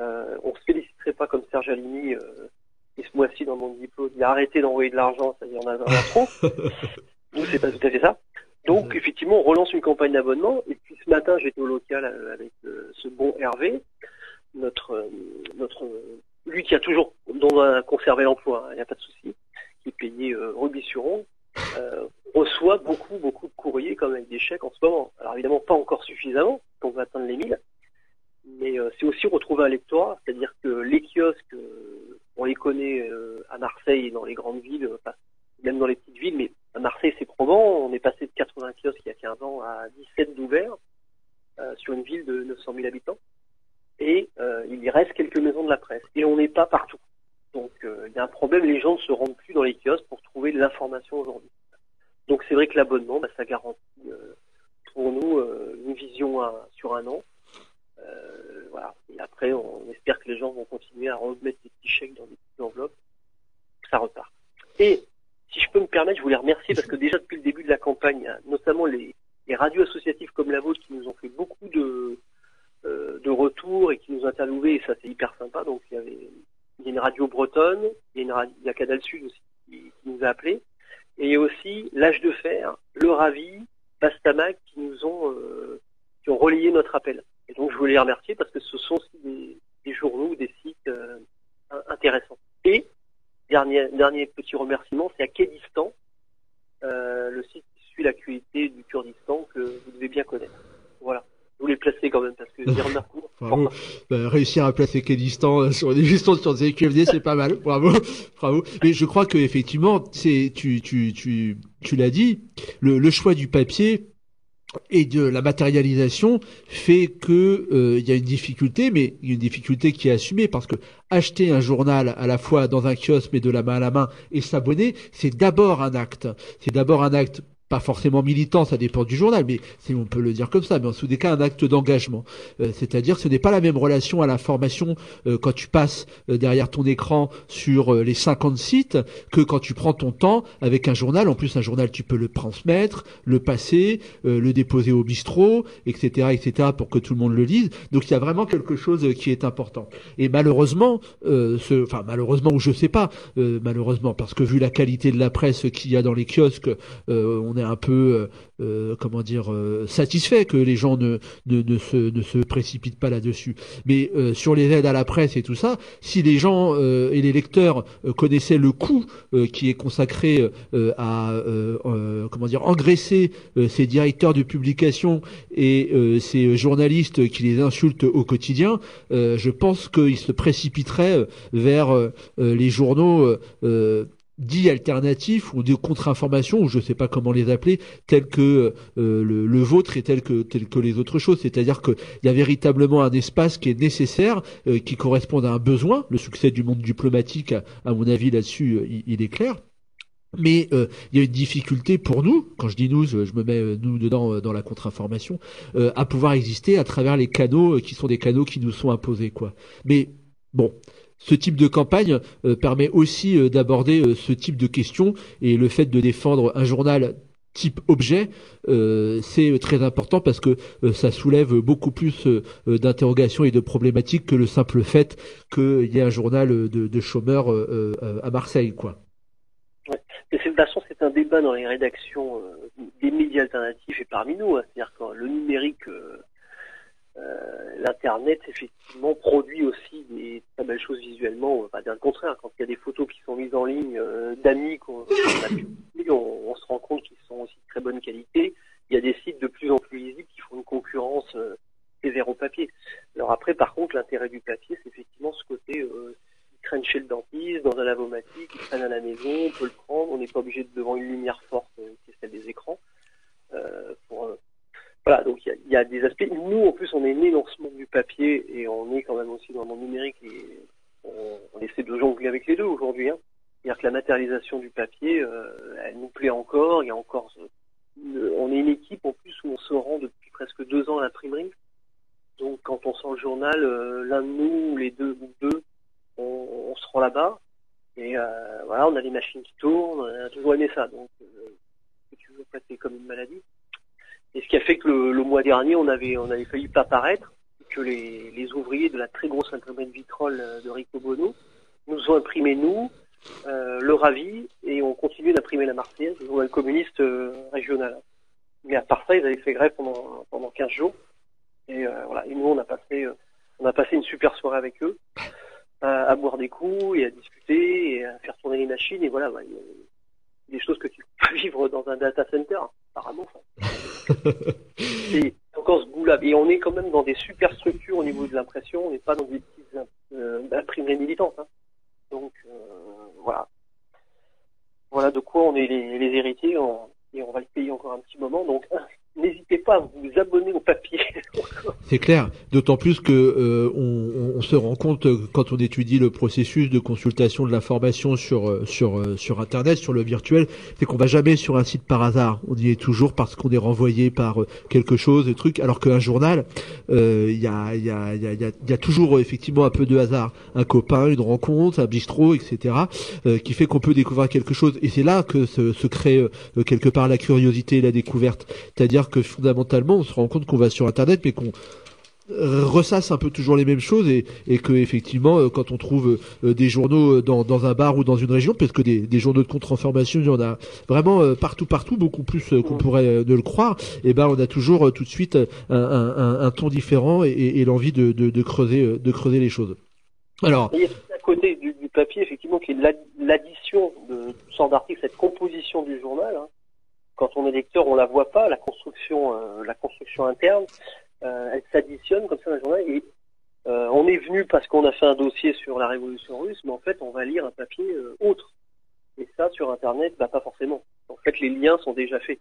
Euh, on se féliciterait pas comme Serge Alimi euh, et ce mois-ci dans mon diplôme, il a arrêté d'envoyer de l'argent, c'est-à-dire on a, a trop. Nous, c'est pas tout à fait ça. Donc, effectivement, on relance une campagne d'abonnement. Et puis ce matin, j'étais au local euh, avec euh, ce bon Hervé, notre, euh, notre, lui qui a toujours, dont a conservé l'emploi, il n'y a pas de souci, qui est payé euh, Rubis-sur-Onde, reçoit beaucoup, beaucoup de courriers comme avec des chèques en ce moment. Alors évidemment, pas encore suffisamment, on va atteindre les 1000, mais c'est aussi retrouver un lectorat, c'est-à-dire que les kiosques on les connaît euh, à Marseille et dans les grandes villes, même dans les petites villes, mais à Marseille c'est probant, on est passé de 80 kiosques il y a 15 ans à 17 d'ouverts euh, sur une ville de 900 000 habitants. Et euh, il y reste quelques maisons de la presse. Et on n'est pas partout. Donc il y a un problème, les gens ne se rendent plus dans les kiosques pour trouver de l'information aujourd'hui. Donc c'est vrai que l'abonnement, bah, ça garantit pour nous une vision sur un an. Voilà. Et après, on espère que les gens vont continuer à remettre des petits chèques dans des petites enveloppes. Ça repart. Et si je peux me permettre, je voulais remercier parce que déjà depuis le début de la campagne, notamment les, radios associatives comme la vôtre qui nous ont fait beaucoup de, euh, de retours et qui nous ont interviewés et ça c'est hyper sympa. Donc il y avait a une radio bretonne, il y a, une radio, il y a Canal Sud aussi qui, nous a appelés et il y a aussi l'âge de fer, le Ravi, Bastamac qui nous ont euh, qui ont relayé notre appel. Et donc je voulais les remercier parce que ce sont aussi des, des journaux ou des sites euh, intéressants. Et dernier, dernier petit remerciement, c'est à Kédistan, euh, le site qui suit l'actualité du Kurdistan que vous devez bien connaître. Voilà. Je voulais placer quand même parce que j'ai *laughs* remarqué. Bravo. Bah, réussir à placer Kédistan euh, sur des *laughs* gestions sur des QFD, c'est pas mal. Bravo. *laughs* Bravo. Mais je crois que effectivement, c'est tu tu tu tu l'as dit, le, le choix du papier et de la matérialisation fait que euh, il y a une difficulté, mais une difficulté qui est assumée parce que acheter un journal à la fois dans un kiosque mais de la main à la main et s'abonner, c'est d'abord un acte. C'est d'abord un acte pas forcément militant, ça dépend du journal, mais si on peut le dire comme ça, mais en sous des cas un acte d'engagement. Euh, c'est-à-dire ce n'est pas la même relation à l'information euh, quand tu passes euh, derrière ton écran sur les 50 sites que quand tu prends ton temps avec un journal. En plus, un journal, tu peux le transmettre, le passer, le déposer au bistrot, etc., etc., pour que tout le monde le lise. Donc il y a vraiment quelque chose qui est important. Et malheureusement, ce, enfin malheureusement ou je sais pas, malheureusement parce que vu la qualité de la presse qu'il y a dans les kiosques, on on est un peu, euh, euh, comment dire, euh, satisfait que les gens ne, ne, ne, se, ne se précipitent pas là-dessus. Mais sur les aides à la presse et tout ça, si les gens et les lecteurs connaissaient le coût qui est consacré à, comment dire, engraisser ces directeurs de publication et ces journalistes qui les insultent au quotidien, je pense qu'ils se précipiteraient vers les journaux dits alternatifs ou de contre-informations ou je ne sais pas comment les appeler tels que euh, le, vôtre et tels que que les autres choses. C'est-à-dire qu'il y a véritablement un espace qui est nécessaire euh, qui correspond à un besoin. Le succès du monde diplomatique à, mon avis là-dessus euh, il, est clair. Mais il y a une difficulté pour nous, quand je dis nous, je, me mets nous dedans dans la contre-information, à pouvoir exister à travers les canaux qui sont des canaux qui nous sont imposés, quoi. Mais bon, ce type de campagne euh, permet aussi euh, d'aborder euh, ce type de questions et le fait de défendre un journal type objet, c'est très important parce que ça soulève beaucoup plus d'interrogations et de problématiques que le simple fait qu'il y ait un journal de, chômeurs à Marseille, quoi. De toute façon, c'est un débat dans les rédactions des médias alternatifs et parmi nous. Hein. C'est-à-dire que le numérique l'Internet, effectivement, produit aussi des très belles choses visuellement. On va pas dire le contraire. Quand il y a des photos qui sont mises en ligne euh, d'amis qu'on a publiées, on, on, se rend compte qu'ils sont aussi de très bonne qualité. Il y a des sites de plus en plus visibles qui font une concurrence euh, des au papier. Alors après, par contre, l'intérêt du papier, c'est effectivement ce côté euh, traînent chez le dentiste, dans un lavomatique, ils traînent à la maison, on peut le prendre, on n'est pas obligé de devant une lumière forte euh, qui est celle des écrans. Euh, pour voilà, donc il y, a, des aspects. Nous, en plus, on est né dans ce monde du papier et on est quand même aussi dans le monde numérique et on, essaie de jongler avec les deux aujourd'hui. Hein. C'est-à-dire que la matérialisation du papier, euh, elle nous plaît encore. Il y a encore, euh, on est une équipe en plus où on se rend depuis presque deux ans à l'imprimerie. Donc, quand on sent le journal, euh, l'un de nous, les deux ou deux, on, se rend là-bas. Et voilà, on a les machines qui tournent. On a toujours aimé ça. Donc, tu veux passer comme une maladie. Et ce qui a fait que le, mois dernier, on avait, on avait failli pas paraître, que les, les ouvriers de la très grosse imprimerie de vitrole euh, de Rico Bono nous ont imprimé nous, euh, le Ravi, et ont continué d'imprimer la Marseillaise, le journal communiste euh, régional. Mais à part ça, ils avaient fait grève pendant, pendant 15 jours. Et euh, voilà, et nous, on a passé, on a passé une super soirée avec eux, à, boire des coups et à discuter et à faire tourner les machines. Et voilà, des choses que tu peux vivre dans un data center, apparemment. *laughs* c'est encore ce goût-là. Et on est quand même dans des super structures au niveau de l'impression, on n'est pas dans des petites euh, imprimeries militantes. Hein. Donc euh, voilà. Voilà de quoi on est les, les héritiers et on va le payer encore un petit moment. Donc n'hésitez pas à vous abonner au papier. *laughs* C'est clair, d'autant plus que euh, on, on, se rend compte euh, quand on étudie le processus de consultation de l'information sur euh, sur sur internet, sur le virtuel, c'est qu'on va jamais sur un site par hasard. On y est toujours parce qu'on est renvoyé par quelque chose, des trucs. Alors qu'un journal, il y a y a y a, y a toujours effectivement un peu de hasard, un copain, une rencontre, un bistrot, etc. qui fait qu'on peut découvrir quelque chose. Et c'est là que se, se crée quelque part la curiosité et la découverte. C'est-à-dire que fondamentalement, on se rend compte qu'on va sur Internet, mais qu'on ressasse un peu toujours les mêmes choses et, et que effectivement euh, quand on trouve euh, des journaux euh, dans, dans, un bar ou dans une région parce que des, des journaux de contre-information il y en a vraiment partout partout beaucoup plus qu'on pourrait ne le croire et eh ben on a toujours tout de suite un, un, un ton différent et, et l'envie de, de, de, creuser de creuser les choses. Alors il y a à côté du, du papier effectivement qui est l'addition de sortes d'articles cette composition du journal hein quand on est lecteur, on la voit pas, la construction, euh, la construction interne, euh, elle s'additionne comme ça dans le journal. Et euh, on est venu parce qu'on a fait un dossier sur la révolution russe, mais en fait, on va lire un papier autre. Et ça, sur Internet, bah, pas forcément. En fait, les liens sont déjà faits.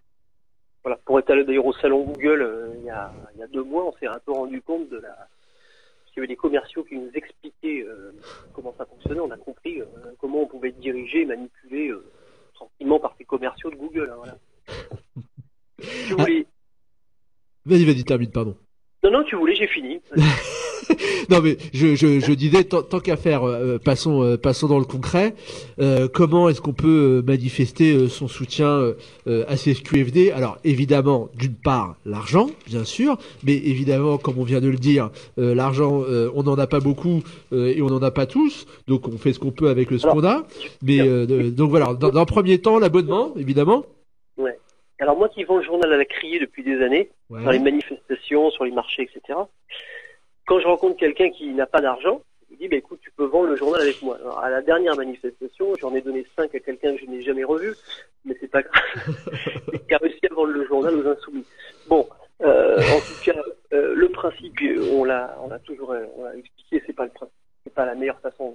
Voilà. Pour être allé d'ailleurs au salon Google il, y a, y a deux mois, on s'est un peu rendu compte de la il y avait des commerciaux qui nous expliquaient comment ça fonctionnait. On a compris comment on pouvait être dirigé manipulé tranquillement par ces commerciaux de Google. Hein. Tu voulais... Vas-y, vas-y, termine, pardon. Non, non, tu voulais, j'ai fini. *laughs* non, mais je, je, je disais, tant, qu'à faire, euh, passons, euh, passons dans le concret. Euh, comment est-ce qu'on peut manifester son soutien à CSQFD Alors, évidemment, d'une part, l'argent, bien sûr, mais évidemment, comme on vient de le dire, l'argent, on n'en a pas beaucoup et on n'en a pas tous, donc on fait ce qu'on peut avec ce qu'on a. Mais donc voilà, dans, dans un premier temps, l'abonnement, évidemment. Ouais. Alors moi qui vends le journal à la criée depuis des années, dans les manifestations, sur les marchés, etc. Quand je rencontre quelqu'un qui n'a pas d'argent, je dis bah, écoute, tu peux vendre le journal avec moi. Alors, à la dernière manifestation, j'en ai donné cinq à quelqu'un que je n'ai jamais revu, mais c'est pas grave, *laughs* qui a réussi à vendre le journal aux insoumis. Bon, euh, en tout cas, euh, le principe, on l'a, on a toujours, on l'a expliqué, c'est pas le c'est pas la meilleure façon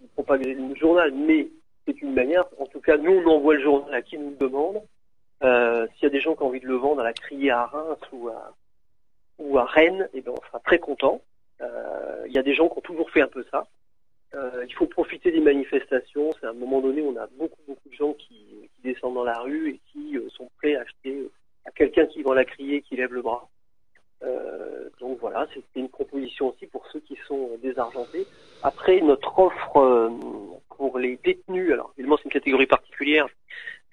de propager le journal, mais c'est une manière. En tout cas, nous, on envoie le journal à qui nous le demande. Euh, S'il y a des gens qui ont envie de le vendre à la criée à Reims ou à, ou à Rennes, eh ben, on sera très content. Euh, Il y a des gens qui ont toujours fait un peu ça. Euh, il faut profiter des manifestations. C'est à un moment donné, on a beaucoup, beaucoup de gens qui, descendent dans la rue et qui sont prêts à acheter à quelqu'un qui vend la criée, qui lève le bras. Donc voilà, c'était une proposition aussi pour ceux qui sont désargentés. Après, notre offre pour les détenus, alors évidemment c'est une catégorie particulière,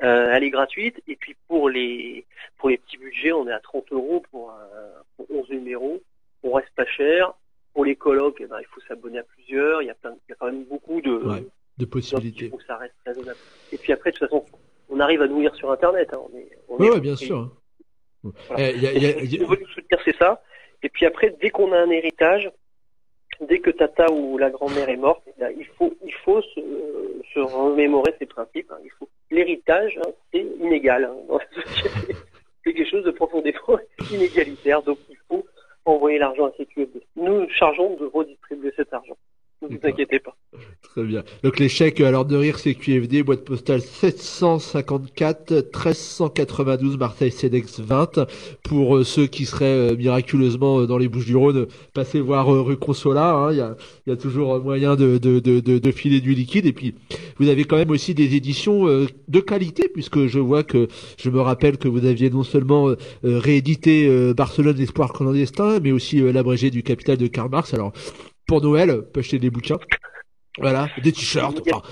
euh, elle est gratuite. Et puis pour les pour les petits budgets, on est à 30 euros pour, un- pour 11 numéros. On reste pas cher. Pour les colloques, eh ben, il faut s'abonner à plusieurs. Il y a, plein, il y a quand même beaucoup de, Ouais, de donc, possibilités. il faut que ça reste raisonnable. Et puis après, de toute façon, on arrive à nourrir sur Internet. Hein. On est, on est- ouais, bien sûr. Voilà. Eh, y a- y a- y a- On veut nous soutenir, c'est ça. Et puis après, dès qu'on a un héritage, dès que tata ou la grand-mère est morte, eh il faut, se, remémorer ces principes. hein. L'héritage, hein, c'est inégal hein, dans la société. *laughs* C'est quelque chose de profondément *laughs* inégalitaire. Donc il faut envoyer l'argent à CQFD. Nous nous chargeons de redistribuer cet argent. Ne vous inquiétez pas. Très bien. Donc les chèques alors de rire CQFD, boîte postale 754 1392 Marseille CEDEX 20 pour euh, ceux qui seraient euh, miraculeusement euh, dans les Bouches-du-Rhône, passez voir rue Consola, hein, il y, a, y a toujours moyen de, de, de, de, de filer du liquide et puis vous avez quand même aussi des éditions euh, de qualité puisque je vois que je me rappelle que vous aviez non seulement réédité euh, Barcelone l'espoir clandestin mais aussi euh, l'abrégé du capital de Karl Marx. Alors pour Noël, on peut acheter des bouquins. Voilà, des t-shirts. Enfin,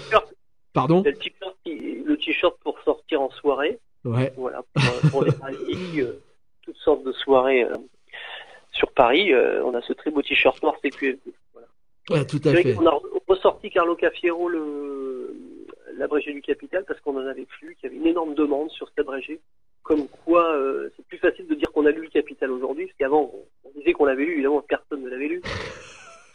pardon le t-shirt pour sortir en soirée. Ouais. Voilà, pour, pour les Paris, euh, toutes sortes de soirées euh, sur Paris, euh, on a ce très beau t-shirt noir CQFD. Voilà. Ouais, tout à fait. qu'on a ressorti Carlo Cafiero le l'abrégé du capital parce qu'on en avait plus, qu'il y avait une énorme demande sur cet abrégé. Comme quoi, c'est plus facile de dire qu'on a lu le capital aujourd'hui, parce qu'avant, on, on disait qu'on l'avait lu, évidemment, personne ne l'avait lu,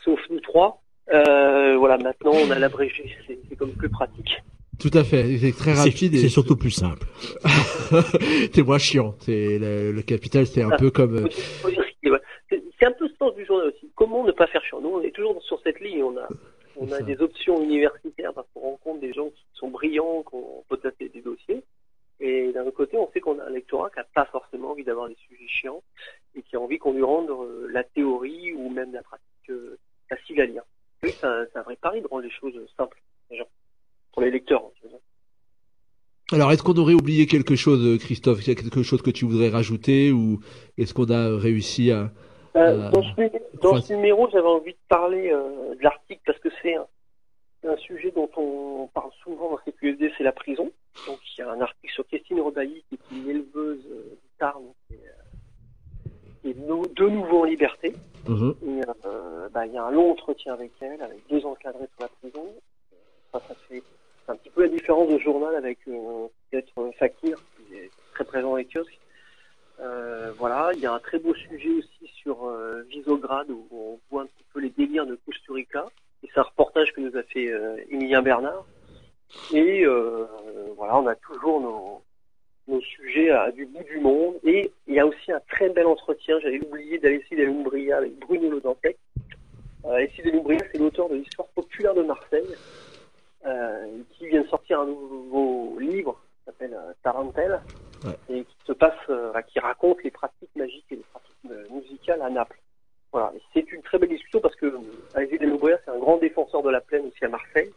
sauf nous trois. Euh, voilà, maintenant, on a l'abrégé, c'est c'est comme plus pratique. Tout à fait. C'est très C'est rapide. c'est et- surtout plus simple. *laughs* c'est moins chiant. C'est le, le capital, c'est un Ah. peu comme. euh, Faut faut dire. C'est c'est un peu ce sens du journal aussi. Comment ne pas faire chiant? Nous, on est toujours sur cette ligne. On a, on C'est a ça. des options universitaires parce qu'on rencontre des gens qui sont brillants, qu'on peut taper des dossiers. Et d'un autre côté, on sait qu'on a un lectorat qui n'a pas forcément envie d'avoir des sujets chiants et qui a envie qu'on lui rende euh, la théorie ou même la pratique euh, facile à lire. Oui, c'est un, vrai pari de rendre les choses simples. Pour les lecteurs. Alors, est-ce qu'on aurait oublié quelque chose, Christophe? Qu'il y a quelque chose que tu voudrais rajouter ou est-ce qu'on a réussi à Euh, dans ce, dans numéro, j'avais envie de parler euh, de l'article parce que c'est un, sujet dont on parle souvent dans CQSD, c'est la prison. Donc il y a un article sur Christine Rebailly qui est une éleveuse euh, Tarn qui est, euh, de nouveau en liberté. Et euh, bah, il y a un long entretien avec elle, avec deux encadrés sur la prison. Enfin, ça fait un petit peu la différence de journal avec euh, peut-être euh, Fakir, qui est très présent avec kiosque. Euh, voilà, il y a un très beau sujet aussi sur euh, Visograd où on voit un petit peu les délires de Kusturica. Et c'est un reportage que nous a fait euh, Emilien Bernard. Et euh, voilà, on a toujours nos, nos sujets à, du bout du monde. Et il y a aussi un très bel entretien, j'avais oublié d'Alessi Delumbria avec Bruno Le Dantec. Euh, Alessi Delumbria, c'est l'auteur de l'histoire populaire de Marseille, euh, qui vient de sortir un nouveau livre qui s'appelle euh, Tarentelle et qui se passe, euh, qui raconte les pratiques magiques et les pratiques euh, musicales à Naples. Voilà, c'est une très belle discussion parce que euh, Alexis Deloubria, c'est un grand défenseur de la plaine aussi à Marseille.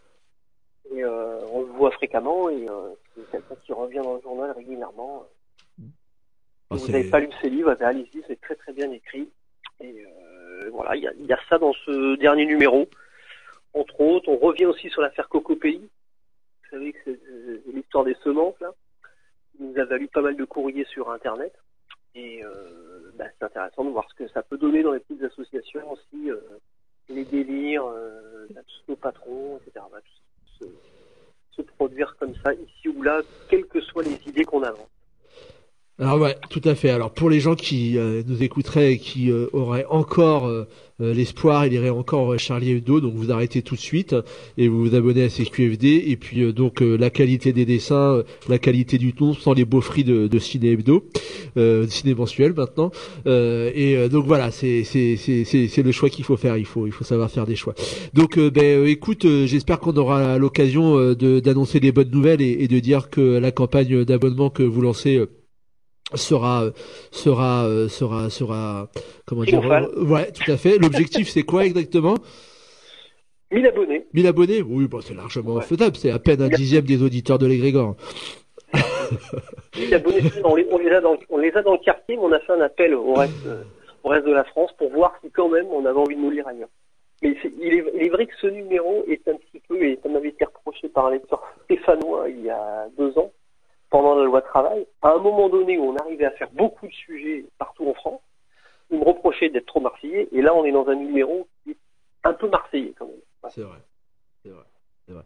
Et euh, on le voit fréquemment et euh, c'est quelqu'un qui revient dans le journal régulièrement. Ah, Si vous n'avez pas lu ses livres, eh ben, allez-y, c'est très très bien écrit. Et euh, voilà, il y a, il y a ça dans ce dernier numéro. Entre autres, on revient aussi sur l'affaire Coco Pays. Vous savez que c'est euh, l'histoire des semences là. Il nous a valu pas mal de courriers sur Internet. Et euh, bah, c'est intéressant de voir ce que ça peut donner dans les petites associations aussi, les délires, euh, tous nos patrons, etc. Bah, tout se produire comme ça, ici ou là, quelles que soient les idées qu'on avance. Alors ouais, tout à fait. Alors pour les gens qui euh, nous écouteraient et qui euh, auraient encore euh, l'espoir, il irait encore Charlie Hebdo, donc vous arrêtez tout de suite et vous vous abonnez à CQFD et puis donc la qualité des dessins, la qualité du ton sans les beaufries de, de Ciné Hebdo, de Ciné mensuel maintenant. et donc voilà, c'est c'est c'est le choix qu'il faut faire. Il faut il faut savoir faire des choix. Donc ben écoute, j'espère qu'on aura l'occasion de d'annoncer des bonnes nouvelles et, et, de dire que la campagne d'abonnement que vous lancez sera sera sera sera comment dire ouais tout à fait. L'objectif c'est quoi exactement? 1000 abonnés. 1000 abonnés? Oui bon c'est largement faisable. C'est à peine un dixième des auditeurs de l'égrégore 1000 abonnés on les, on les, a dans on les a dans le quartier mais on a fait un appel au reste au reste de la France pour voir si quand même on avait envie de nous lire ailleurs. Mais il, est, il est vrai que ce numéro est un petit peu et ça m'avait été reproché par un lecteur stéphanois il y a deux ans pendant la loi travail, à un moment donné où on arrivait à faire beaucoup de sujets partout en France, ils me reprochaient d'être trop marseillais, et là on est dans un numéro qui est un peu marseillais quand même. C'est vrai. C'est vrai. C'est vrai.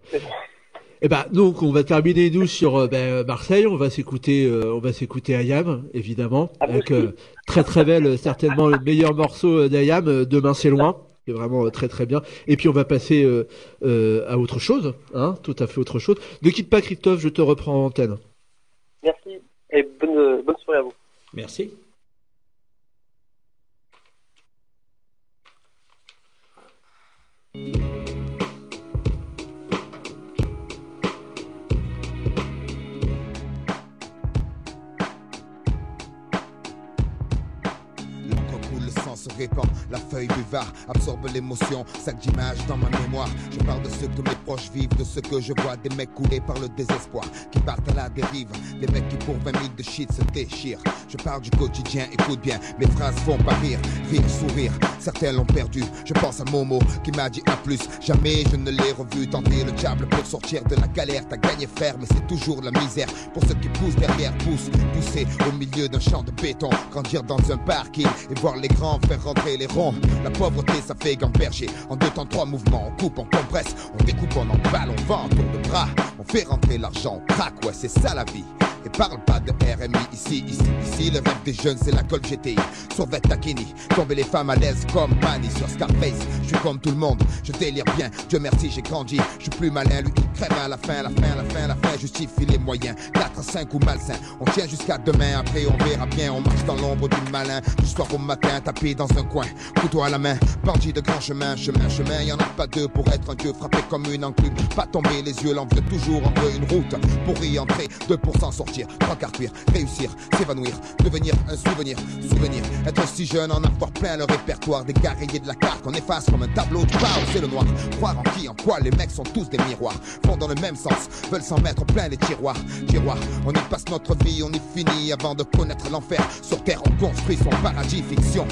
Eh ben donc on va terminer nous sur euh, ben, Marseille. On va s'écouter, euh, on va s'écouter Ayam évidemment, avec euh, très très belle, certainement le meilleur morceau d'Ayam. Demain c'est loin, qui est vraiment très très bien. Et puis on va passer à autre chose, hein, tout à fait autre chose. Ne quitte pas Christophe, je te reprends en antenne. Merci et bonne, soirée à vous. Merci. La feuille buvard absorbe l'émotion, sac d'images dans ma mémoire. Je parle de ce que mes proches vivent, de ce que je vois, des mecs coulés par le désespoir, qui partent à la dérive, des mecs qui pour 20 000 de shit se déchirent. Je parle du quotidien, écoute bien, mes phrases font pas rire, rire, sourire. Certains l'ont perdu, je pense à Momo qui m'a dit un plus. Jamais je ne l'ai revu tenter le diable pour sortir de la galère. T'as gagné frère, mais c'est toujours la misère. Pour ceux qui poussent derrière, poussent, pousser au milieu d'un champ de béton, grandir dans un parking et voir les grands faire rentrer les ronds. La pauvreté, ça fait gamberger. En deux temps, trois mouvements, on coupe, on compresse, on découpe, on emballe, on vend, tour de bras. On fait rentrer l'argent, on craque, ouais, c'est ça la vie. Et parle pas de RMI ici, ici, ici. Le rêve des jeunes, c'est la colle GTI. Survêt Takini, tomber les femmes à l'aise comme Manny sur Scarface. Je suis comme tout le monde, je délire bien. Dieu merci, j'ai grandi. Je suis plus malin, lui, il crève à la fin, la fin, la fin, la fin. Justifie les moyens. 4 à 5 ou malsain. On tient jusqu'à demain, après on verra bien. On marche dans l'ombre du malin. Du soir au matin, tapé dans un coin. Couteau à la main, bandit de grand chemin, chemin, chemin. Y en a pas deux pour être un dieu frappé comme une enclume. Pas tomber les yeux, l'envie toujours entre une route. Pour y entrer, 2% sortir trois quarts réussir, s'évanouir, devenir un souvenir, souvenir, être si jeune, en avoir plein le répertoire des de la carte qu'on efface comme un tableau de bord, c'est le noir. Croire en qui, en quoi, les mecs sont tous des miroirs, vont dans le même sens, veulent s'en mettre plein les tiroirs, tiroirs. On y passe notre vie, on y finit avant de connaître l'enfer. Sur terre, on construit son paradis fiction,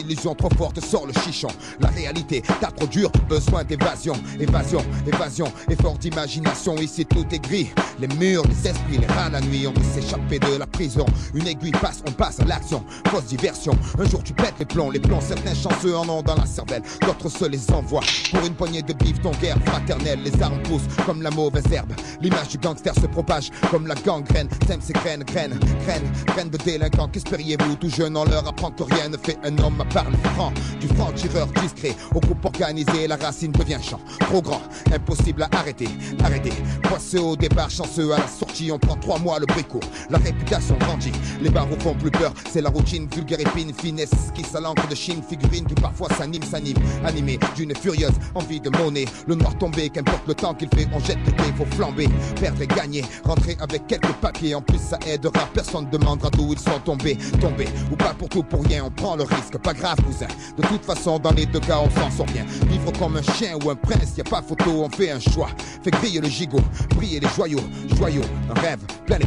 illusions trop fortes sort le chichon. La réalité, t'as trop dur, besoin d'évasion, évasion, évasion, effort d'imagination. Ici tout est gris, les murs, les esprits, les rats la nuit on veut s'échapper de la prison. Une aiguille passe, on passe à l'action. Fausse diversion. Un jour tu pètes les plombs, les plombs. Certains chanceux en ont dans la cervelle, d'autres se les envoient. Pour une poignée de bif, ton guerre fraternelle. Les armes poussent comme la mauvaise herbe. L'image du gangster se propage comme la gangrène. Sème ses graines, graines, graines, graines de délinquants. Qu'espériez-vous? Tout jeune, on leur apprend que rien ne fait un homme à part le franc. Du franc tireur discret au groupe organisé, la racine devient champ. Trop grand, impossible à arrêter, arrêter. Poisseux au départ, chanceux à la sortie, on prend trois mois le la réputation grandit, les barreaux font plus peur. C'est la routine, vulgaire épine, finesse qui s'alenque de Chine, figurine qui parfois s'anime, s'anime, animé d'une furieuse envie de monnaie. Le noir tombé, qu'importe le temps qu'il fait, on jette l'été, faut flamber, perdre et gagner, rentrer avec quelques papiers. En plus, ça aidera, personne demandera d'où ils sont tombés, tombés ou pas pour tout pour rien. On prend le risque, pas grave, cousin. De toute façon, dans les deux cas, on s'en sort bien. Vivre comme un chien ou un prince, y a pas photo, on fait un choix. Fait griller le gigot, briller les joyaux, joyaux, un rêve plein les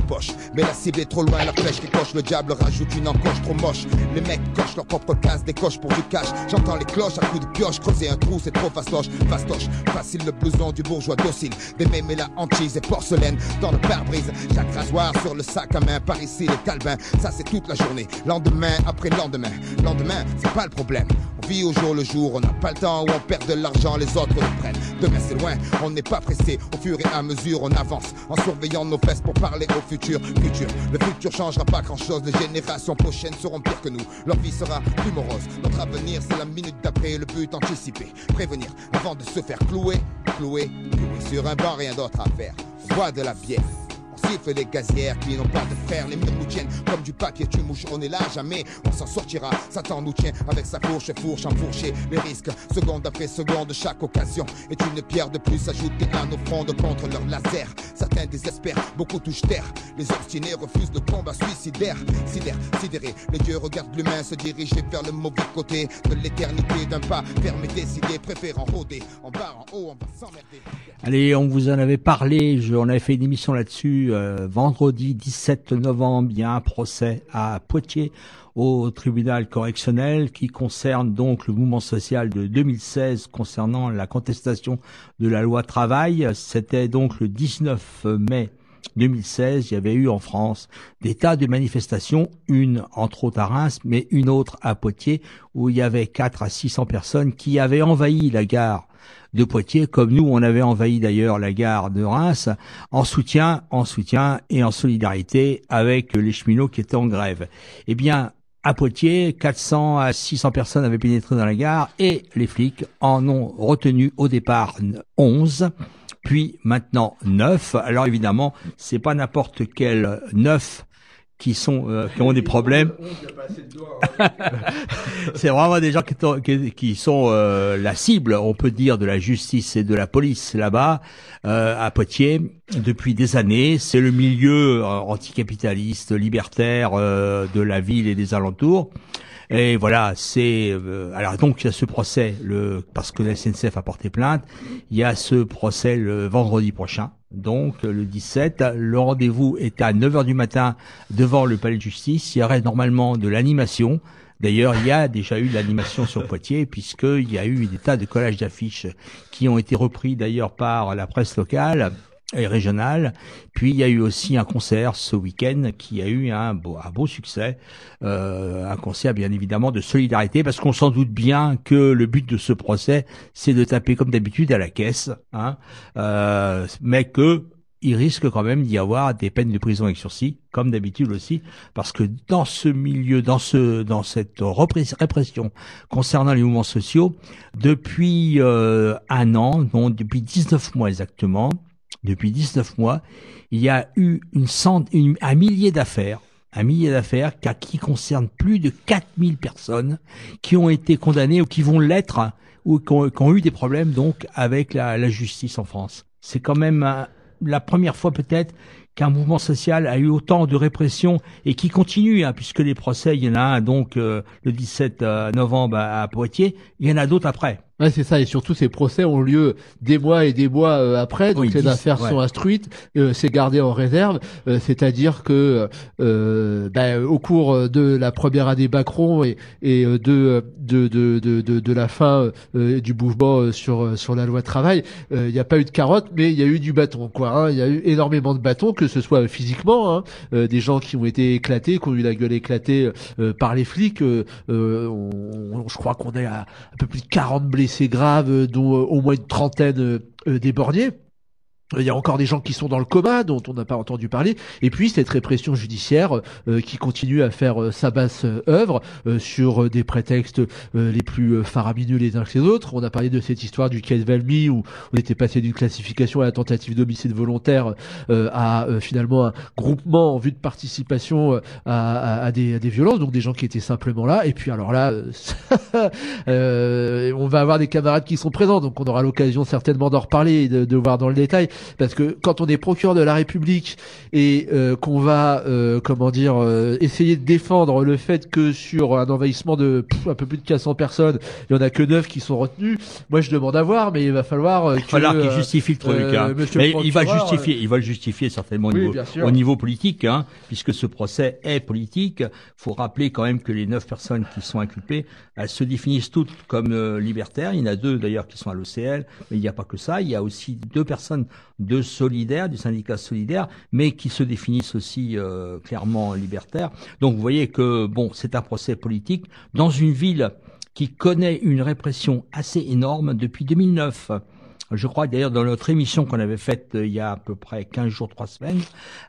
mais la cible est trop loin, la flèche qui coche, le diable rajoute une encoche trop moche. Les mecs cochent leur propre case, des coches pour du cash. J'entends les cloches à coups de pioche, creuser un trou, c'est trop fastoche. Fastoche, facile le blouson du bourgeois docile. Des mêmes et la hantise et porcelaine dans le pare-brise. Chaque rasoir sur le sac à main, par ici les calvins. Ça c'est toute la journée, lendemain après lendemain. Lendemain, c'est pas le problème vie au jour le jour. On n'a pas le temps où on perd de l'argent, les autres le prennent. Demain c'est loin, on n'est pas pressé. Au fur et à mesure, on avance en surveillant nos fesses pour parler au futur. Futur, le futur changera pas grand chose. Les générations prochaines seront pires que nous. Leur vie sera plus morose. Notre avenir, c'est la minute d'après. Le but anticipé, prévenir avant de se faire clouer, clouer, clouer sur un banc, rien d'autre à faire. Bois de la bière les gazières qui n'ont pas de fer. Les murs nous tiennent comme du papier, tu mouches, on est là, jamais on s'en sortira. Satan nous tient avec sa fourche, fourche enfourchée. Les risques, seconde après seconde, chaque occasion est une pierre de plus ajoutée à nos frondes contre leur laser. Certains désespèrent, beaucoup touchent terre. Les obstinés refusent le combat suicidaire. Sidère, sidéré, les dieux regardent l'humain se diriger vers le mauvais côté de l'éternité d'un pas fermé, décidé, préférant rôder. En bas, en haut, on va s'emmerder. Allez, on vous en avait parlé, je, on avait fait une émission là-dessus euh, vendredi 17 novembre, il y a un procès à Poitiers au tribunal correctionnel qui concerne donc le mouvement social de 2016 concernant la contestation de la loi travail. C'était donc le 19 mai 2016, il y avait eu en France des tas de manifestations, une entre autres à Reims, mais une autre à Poitiers, où il y avait 4 à 600 personnes qui avaient envahi la gare de Poitiers, comme nous, on avait envahi d'ailleurs la gare de Reims, en soutien, en soutien et en solidarité avec les cheminots qui étaient en grève. Eh bien, à Poitiers, 400 à 600 personnes avaient pénétré dans la gare et les flics en ont retenu au départ 11 puis maintenant 9. Alors évidemment, c'est pas n'importe quel 9 qui sont euh, qui ont des problèmes. *laughs* c'est vraiment des gens qui, qui sont euh, la cible, on peut dire, de la justice et de la police là-bas euh, à Poitiers depuis des années. C'est le milieu anticapitaliste, libertaire de la ville et des alentours. Et voilà, c'est alors donc il y a ce procès le parce que la SNCF a porté plainte. Il y a ce procès le vendredi prochain donc le 17, le rendez-vous est à 9h du matin devant le palais de justice. Il y aurait normalement de l'animation. D'ailleurs, il y a déjà eu de l'animation sur Poitiers, puisqu'il y a eu des tas de collages d'affiches qui ont été repris d'ailleurs par la presse locale et régionale. Puis il y a eu aussi un concert ce week-end qui a eu un beau, un beau succès, euh, un concert bien évidemment de solidarité, parce qu'on s'en doute bien que le but de ce procès, c'est de taper comme d'habitude à la caisse, hein, euh, mais que il risque quand même d'y avoir des peines de prison avec sursis, comme d'habitude aussi, parce que dans ce milieu, dans ce, dans cette répression concernant les mouvements sociaux, depuis euh, un an, non, depuis 19 mois exactement, depuis 19 mois, il y a eu une centaine, un millier d'affaires, un millier d'affaires qui concernent plus de 4000 personnes qui ont été condamnées ou qui vont l'être ou qui ont, eu des problèmes donc avec la, la justice en France. C'est quand même euh, la première fois peut-être qu'un mouvement social a eu autant de répression et qui continue, hein, puisque les procès, il y en a un donc euh, le 17 euh, novembre à Poitiers, il y en a d'autres après. Ouais, c'est ça, et surtout ces procès ont lieu des mois et des mois euh, après, donc les affaires sont instruites, euh, c'est gardé en réserve, euh, c'est-à-dire que ben, au cours de la première année Macron et, et de, de, de, de, de, la fin du mouvement sur, sur la loi travail, il n'y a pas eu de carotte, mais il y a eu du bâton, quoi. Hein. Il y a eu énormément de bâtons, que ce soit physiquement, hein, des gens qui ont été éclatés, qui ont eu la gueule éclatée par les flics. On, je crois qu'on est à un peu plus de 40 blessés c'est grave, euh, dont euh, au moins une trentaine euh, d'éborgnés. Il y a encore des gens qui sont dans le coma dont on n'a pas entendu parler. Et puis cette répression judiciaire euh, qui continue à faire euh, sa basse euh, œuvre sur des prétextes les plus faramineux les uns que les autres. On a parlé de cette histoire du quai de Valmy où on était passé d'une classification à la tentative d'homicide volontaire à finalement un groupement en vue de participation à, à, des, à, des, violences, donc des gens qui étaient simplement là. Et puis alors là, *laughs* on va avoir des camarades qui sont présents, donc on aura l'occasion certainement d'en reparler et de, de voir dans le détail parce que quand on est procureur de la République et euh, qu'on va, euh, comment dire, euh, essayer de défendre le fait que sur un envahissement de un peu plus de 400 personnes, il y en a que 9 qui sont retenus, moi je demande à voir, mais il va falloir va qu'il justifie le truc. Hein. Mais il va justifier, il va le justifier certainement au, niveau, au niveau politique, hein, puisque ce procès est politique. Faut rappeler quand même que les 9 personnes qui sont inculpées, elles se définissent toutes comme libertaires. Il y en a deux d'ailleurs qui sont à l'OCL, mais il n'y a pas que ça. Il y a aussi deux personnes de solidaire, du syndicat solidaire, mais qui se définissent aussi euh, clairement libertaires. Donc vous voyez que bon, c'est un procès politique dans une ville qui connaît une répression assez énorme depuis 2009. Je crois d'ailleurs dans notre émission qu'on avait faite euh, il y a à peu près 15 jours, 3 semaines,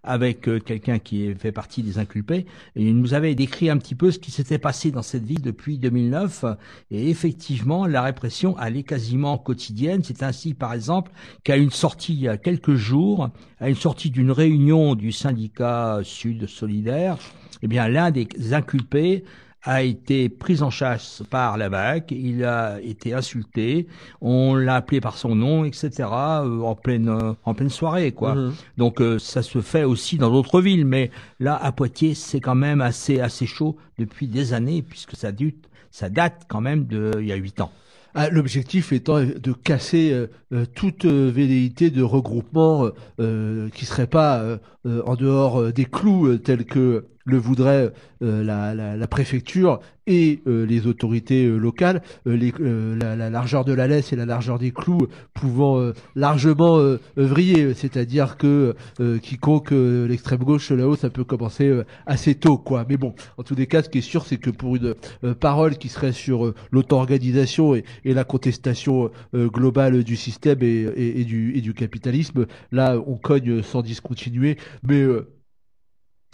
avec euh, quelqu'un qui fait partie des inculpés, il nous avait décrit un petit peu ce qui s'était passé dans cette ville depuis 2009. Et effectivement, la répression, est quasiment quotidienne. C'est ainsi, par exemple, qu'à une sortie il y a quelques jours, à une sortie d'une réunion du syndicat Sud Solidaire, eh bien, l'un des inculpés a été pris en chasse par la BAC, il a été insulté, on l'a appelé par son nom, etc. Euh, en pleine euh, en pleine soirée, quoi. Mhm. Donc euh, ça se fait aussi dans d'autres villes, mais là à Poitiers c'est quand même assez assez chaud depuis des années puisque ça date ça date quand même de il y a huit ans. Ah, L'objectif étant de casser euh, euh, toute euh, velléité de regroupement euh, qui serait pas en dehors des clous tels que le voudrait euh, la, la, la préfecture et euh, les autorités euh, locales, euh, les, euh, la, la largeur de la laisse et la largeur des clous pouvant euh, largement vriller, c'est-à-dire que quiconque l'extrême gauche là-haut, ça peut commencer assez tôt, quoi. Mais bon, en tous les cas, ce qui est sûr, c'est que pour une parole qui serait sur l'auto-organisation et, et la contestation globale du système et, et, et du, et du capitalisme, là, on cogne sans discontinuer, mais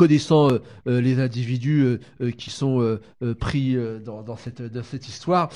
connaissant euh, euh, les individus euh, qui sont pris dans, dans, cette, dans cette histoire,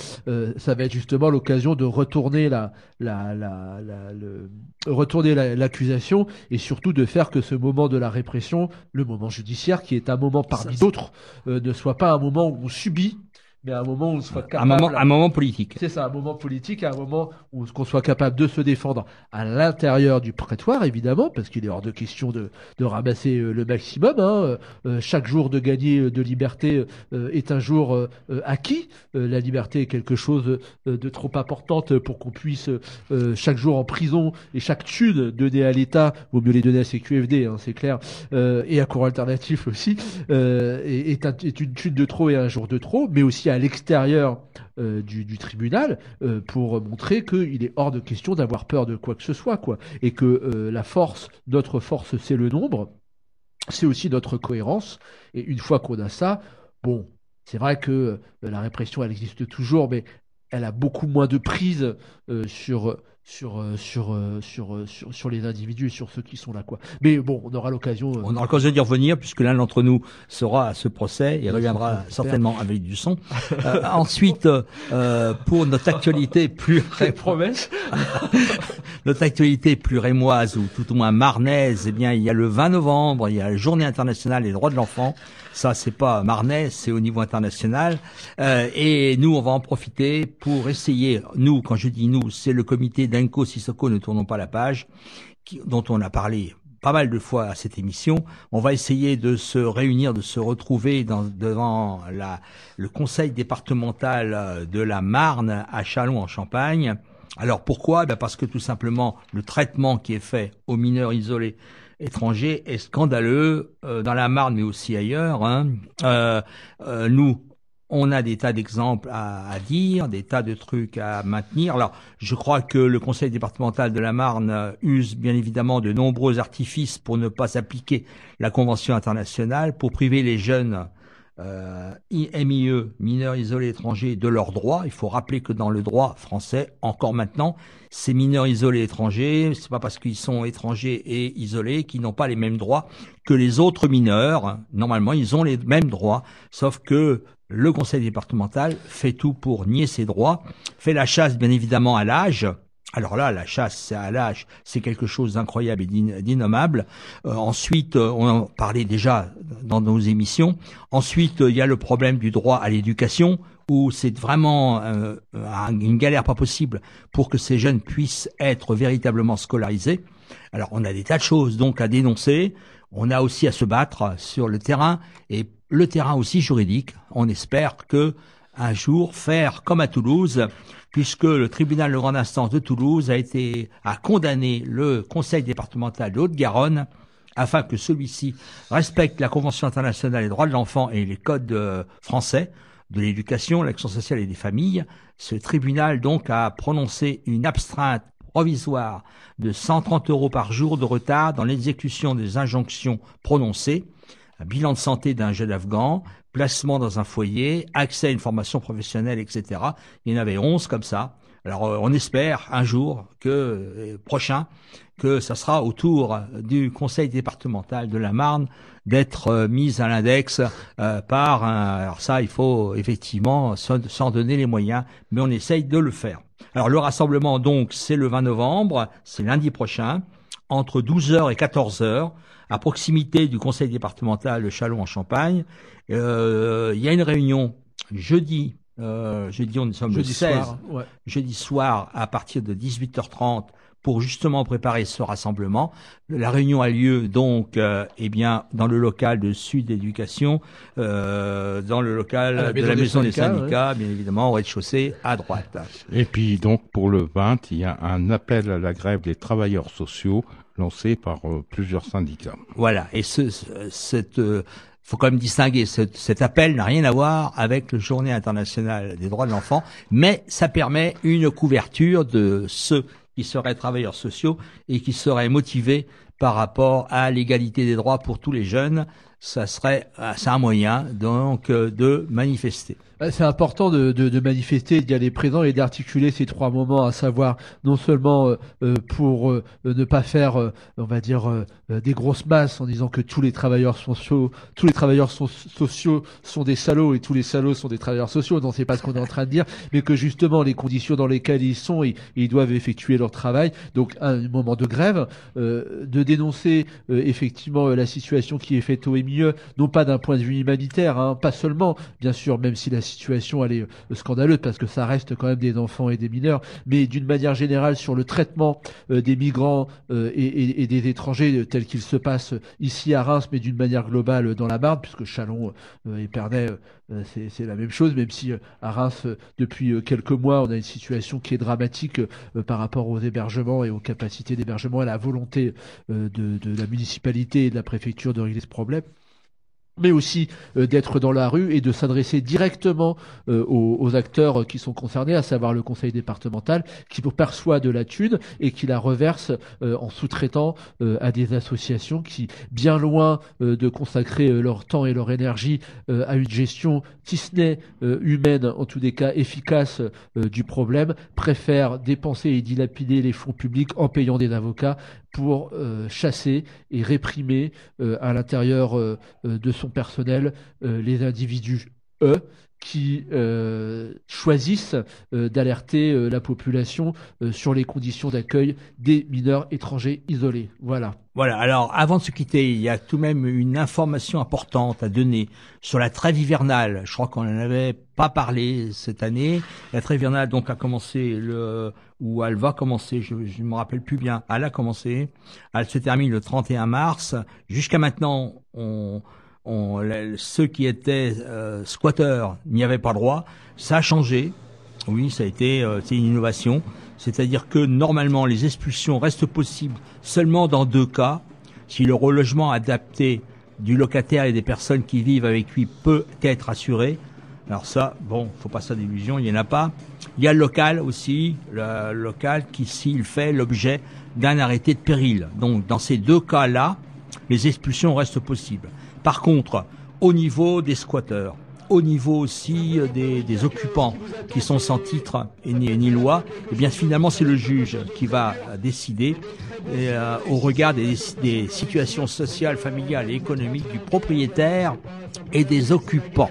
ça va être justement l'occasion de retourner la, la, la, la- le, retourner la- l'accusation et surtout de faire que ce moment de la répression, le moment judiciaire, qui est un moment parmi d'autres, ne soit pas un moment où on subit, mais un moment où on soit Un capable. moment un moment politique. C'est ça, un moment politique, un moment où qu'on soit capable de se défendre à l'intérieur du prétoire, évidemment, parce qu'il est hors de question de, de ramasser euh, le maximum. Hein. Euh, chaque jour de gagner euh, de liberté euh, est un jour euh, euh, acquis. Euh, la liberté est quelque chose euh, de trop importante pour qu'on puisse euh, chaque jour en prison et chaque thune donnée à l'État, vaut mieux les donner à CQFD, hein, c'est clair, euh, et à cours alternatif aussi, euh, est, est, un- est une thune de trop et un jour de trop, mais aussi à l'extérieur euh, du, tribunal euh, pour montrer qu'il est hors de question d'avoir peur de quoi que ce soit, quoi, et que euh, la force, notre force, c'est le nombre, c'est aussi notre cohérence, et une fois qu'on a ça, bon, c'est vrai que la répression, elle existe toujours, mais elle a beaucoup moins de prise sur sur euh, sur, euh, sur euh, sur sur les individus et sur ceux qui sont là quoi. Mais bon, on aura l'occasion. On aura l'occasion d'y revenir puisque l'un d'entre nous sera à ce procès et reviendra J'espère. certainement avec du son. *laughs* Euh, ensuite, euh, pour notre actualité plus *laughs* Ces promesses. *laughs* notre actualité plus rémoise ou tout au moins marnaise, eh bien, il y a le 20 novembre, il y a la Journée internationale des droits de l'enfant. Ça, c'est pas marnais, c'est au niveau international. Euh, et nous, on va en profiter pour essayer. Nous, quand je dis nous, c'est le comité d'Enco Sissoko, ne tournons pas la page, dont on a parlé pas mal de fois à cette émission. On va essayer de se réunir, de se retrouver devant la, le conseil départemental euh, de la Marne à Chalon en Champagne. Alors pourquoi? Ben Parce que tout simplement le traitement qui est fait aux mineurs isolés étrangers est scandaleux euh, dans la Marne mais aussi ailleurs. Hein. Euh, euh, nous, on a des tas d'exemples à, dire, des tas de trucs à maintenir. Alors, je crois que le conseil départemental de la Marne use bien évidemment de nombreux artifices pour ne pas appliquer la convention internationale, pour priver les jeunes euh, MIE, mineurs isolés étrangers, de leurs droits. Il faut rappeler que dans le droit français, encore maintenant, ces mineurs isolés étrangers, c'est pas parce qu'ils sont étrangers et isolés qu'ils n'ont pas les mêmes droits que les autres mineurs. Normalement, ils ont les mêmes droits, sauf que le conseil départemental fait tout pour nier ces droits, fait la chasse bien évidemment à l'âge. Alors là, la chasse à l'âge, c'est quelque chose d'incroyable et d'in- d'innommable. Euh, ensuite, euh, on en parlait déjà dans nos émissions. Ensuite, euh, il y a le problème du droit à l'éducation, où c'est vraiment euh, un- une galère pas possible pour que ces jeunes puissent être véritablement scolarisés. Alors, on a des tas de choses donc à dénoncer. On a aussi à se battre sur le terrain et le terrain aussi juridique. On espère que un jour faire comme à Toulouse, puisque le tribunal de grande instance de Toulouse a été a condamné le conseil départemental de Haute-Garonne afin que celui-ci respecte la Convention internationale des droits de l'enfant et les codes euh, français de l'éducation, l'action sociale et des familles. Ce tribunal donc a prononcé une abstrainte provisoire de 130 euros par jour de retard dans l'exécution des injonctions prononcées. Bilan de santé d'un jeune Afghan placement dans un foyer, accès à une formation professionnelle, etc. Il y en avait 11 comme ça. Alors euh, on espère un jour que euh, prochain que ça sera au tour du conseil départemental de la Marne d'être euh, mise à l'index par un alors ça il faut effectivement s'en donner les moyens mais on essaye de le faire. Alors le rassemblement donc c'est le 20 novembre, c'est lundi prochain entre 12h et 14h à proximité du conseil départemental de Chalon en Champagne. Il y a une réunion jeudi euh, jeudi, on sommes jeudi le 16, soir, jeudi soir à partir de 18h30 pour justement préparer ce rassemblement. La réunion a lieu donc, euh, eh bien, dans le local de Sud Éducation, euh, dans le local de la maison des syndicats, bien évidemment, au rez-de-chaussée, à droite. Et puis donc pour le 20, il y a un appel à la grève des travailleurs sociaux lancé par euh, plusieurs syndicats. Voilà. Et ce, cette euh, faut quand même distinguer. Cet, appel n'a rien à voir avec le Journée internationale des droits de l'enfant, mais ça permet une couverture de ceux qui seraient travailleurs sociaux et qui seraient motivés par rapport à l'égalité des droits pour tous les jeunes. Ça serait, c'est un moyen donc de manifester. Euh, c'est important de, de, de, manifester, d'y aller présent et d'articuler ces trois moments, à savoir non seulement euh, euh, pour ne pas faire, on va dire, des grosses masses en disant que tous les travailleurs sociaux, tous les travailleurs sociaux sont des salauds et tous les salauds sont des travailleurs sociaux. Non, c'est pas ce qu'on est en train de dire, mais que justement les conditions dans lesquelles ils sont, ils, ils doivent effectuer leur travail. Donc un moment de grève, de dénoncer effectivement la situation qui est faite au mieux, non pas d'un point de vue humanitaire, hein, pas seulement, bien sûr, même si la situation elle est euh, scandaleuse parce que ça reste quand même des enfants et des mineurs, mais d'une manière générale sur le traitement euh, des migrants euh, et, des étrangers tel qu'il se passe ici à Reims, mais d'une manière globale dans la Marne, puisque Chalon et Pernay c'est la même chose, même si à Reims depuis quelques mois on a une situation qui est dramatique par rapport aux hébergements et aux capacités d'hébergement et à la volonté de, de la municipalité et de la préfecture de régler ce problème mais aussi euh, d'être dans la rue et de s'adresser directement euh, aux, acteurs qui sont concernés, à savoir le conseil départemental, qui perçoit de la thune et qui la reverse euh, en sous-traitant à des associations qui, bien loin de consacrer leur temps et leur énergie à une gestion, si ce n'est humaine, en tous des cas efficace du problème, préfèrent dépenser et dilapider les fonds publics en payant des avocats pour chasser et réprimer à l'intérieur de son personnel euh, les individus, eux, qui euh, choisissent euh, d'alerter la population sur les conditions d'accueil des mineurs étrangers isolés. Voilà. Voilà. Alors, avant de se quitter, il y a tout de même une information importante à donner sur la trêve hivernale. Je crois qu'on n'en avait pas parlé cette année. La trêve hivernale, donc, a commencé le, ou elle va commencer, je ne me rappelle plus bien. Elle a commencé. Elle se termine le 31 mars. Jusqu'à maintenant, on, on, ceux qui étaient euh, squatteurs n'y avaient pas droit. Ça a changé. Oui, ça a été euh, une innovation. C'est-à-dire que normalement, les expulsions restent possibles seulement dans deux cas. Si le relogement adapté du locataire et des personnes qui vivent avec lui peut être assuré. Alors ça, bon, faut pas ça d'illusion, il y en a pas. Il y a le local aussi, le local qui s'il fait l'objet d'un arrêté de péril. Donc dans ces deux cas-là, les expulsions restent possibles. Par contre, au niveau des squatteurs, au niveau aussi euh, des, occupants qui sont sans titre et ni, loi, eh bien finalement c'est le juge qui va euh, décider euh, au regard des, situations sociales, familiales et économiques du propriétaire et des occupants.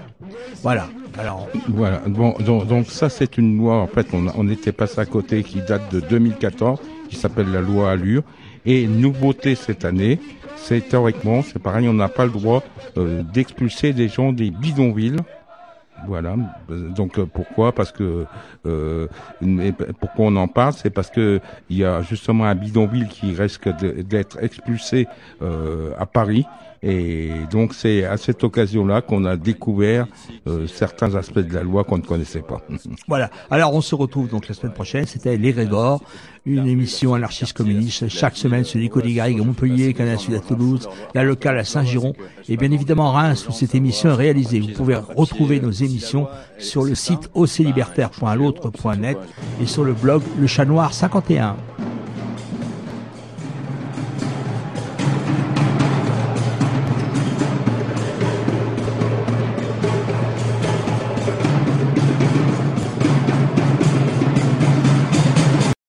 Voilà. Alors voilà. Bon, donc, ça c'est une loi. En fait, on, on était passé à côté qui date de 2014, qui s'appelle la loi Allure. Et nouveauté cette année, c'est théoriquement, c'est pareil, on n'a pas le droit euh, d'expulser des gens des bidonvilles. Voilà. Donc euh, pourquoi? Parce que euh, pourquoi on en parle, c'est parce que il y a justement un bidonville qui risque d'être expulsé à Paris et donc c'est à cette occasion-là qu'on a découvert euh, certains aspects de la loi qu'on ne connaissait pas. *laughs* Voilà. Alors on se retrouve donc la semaine prochaine. C'était Les une émission anarchiste communiste chaque semaine sur Nico Garrigues à Montpellier, Canal Sud à Toulouse, la locale à Saint-Giron et bien évidemment Reims où cette émission est réalisée. Vous pouvez retrouver nos émissions sur le site oclibertaire.l'autre.net et sur le blog Le Chat Noir 51.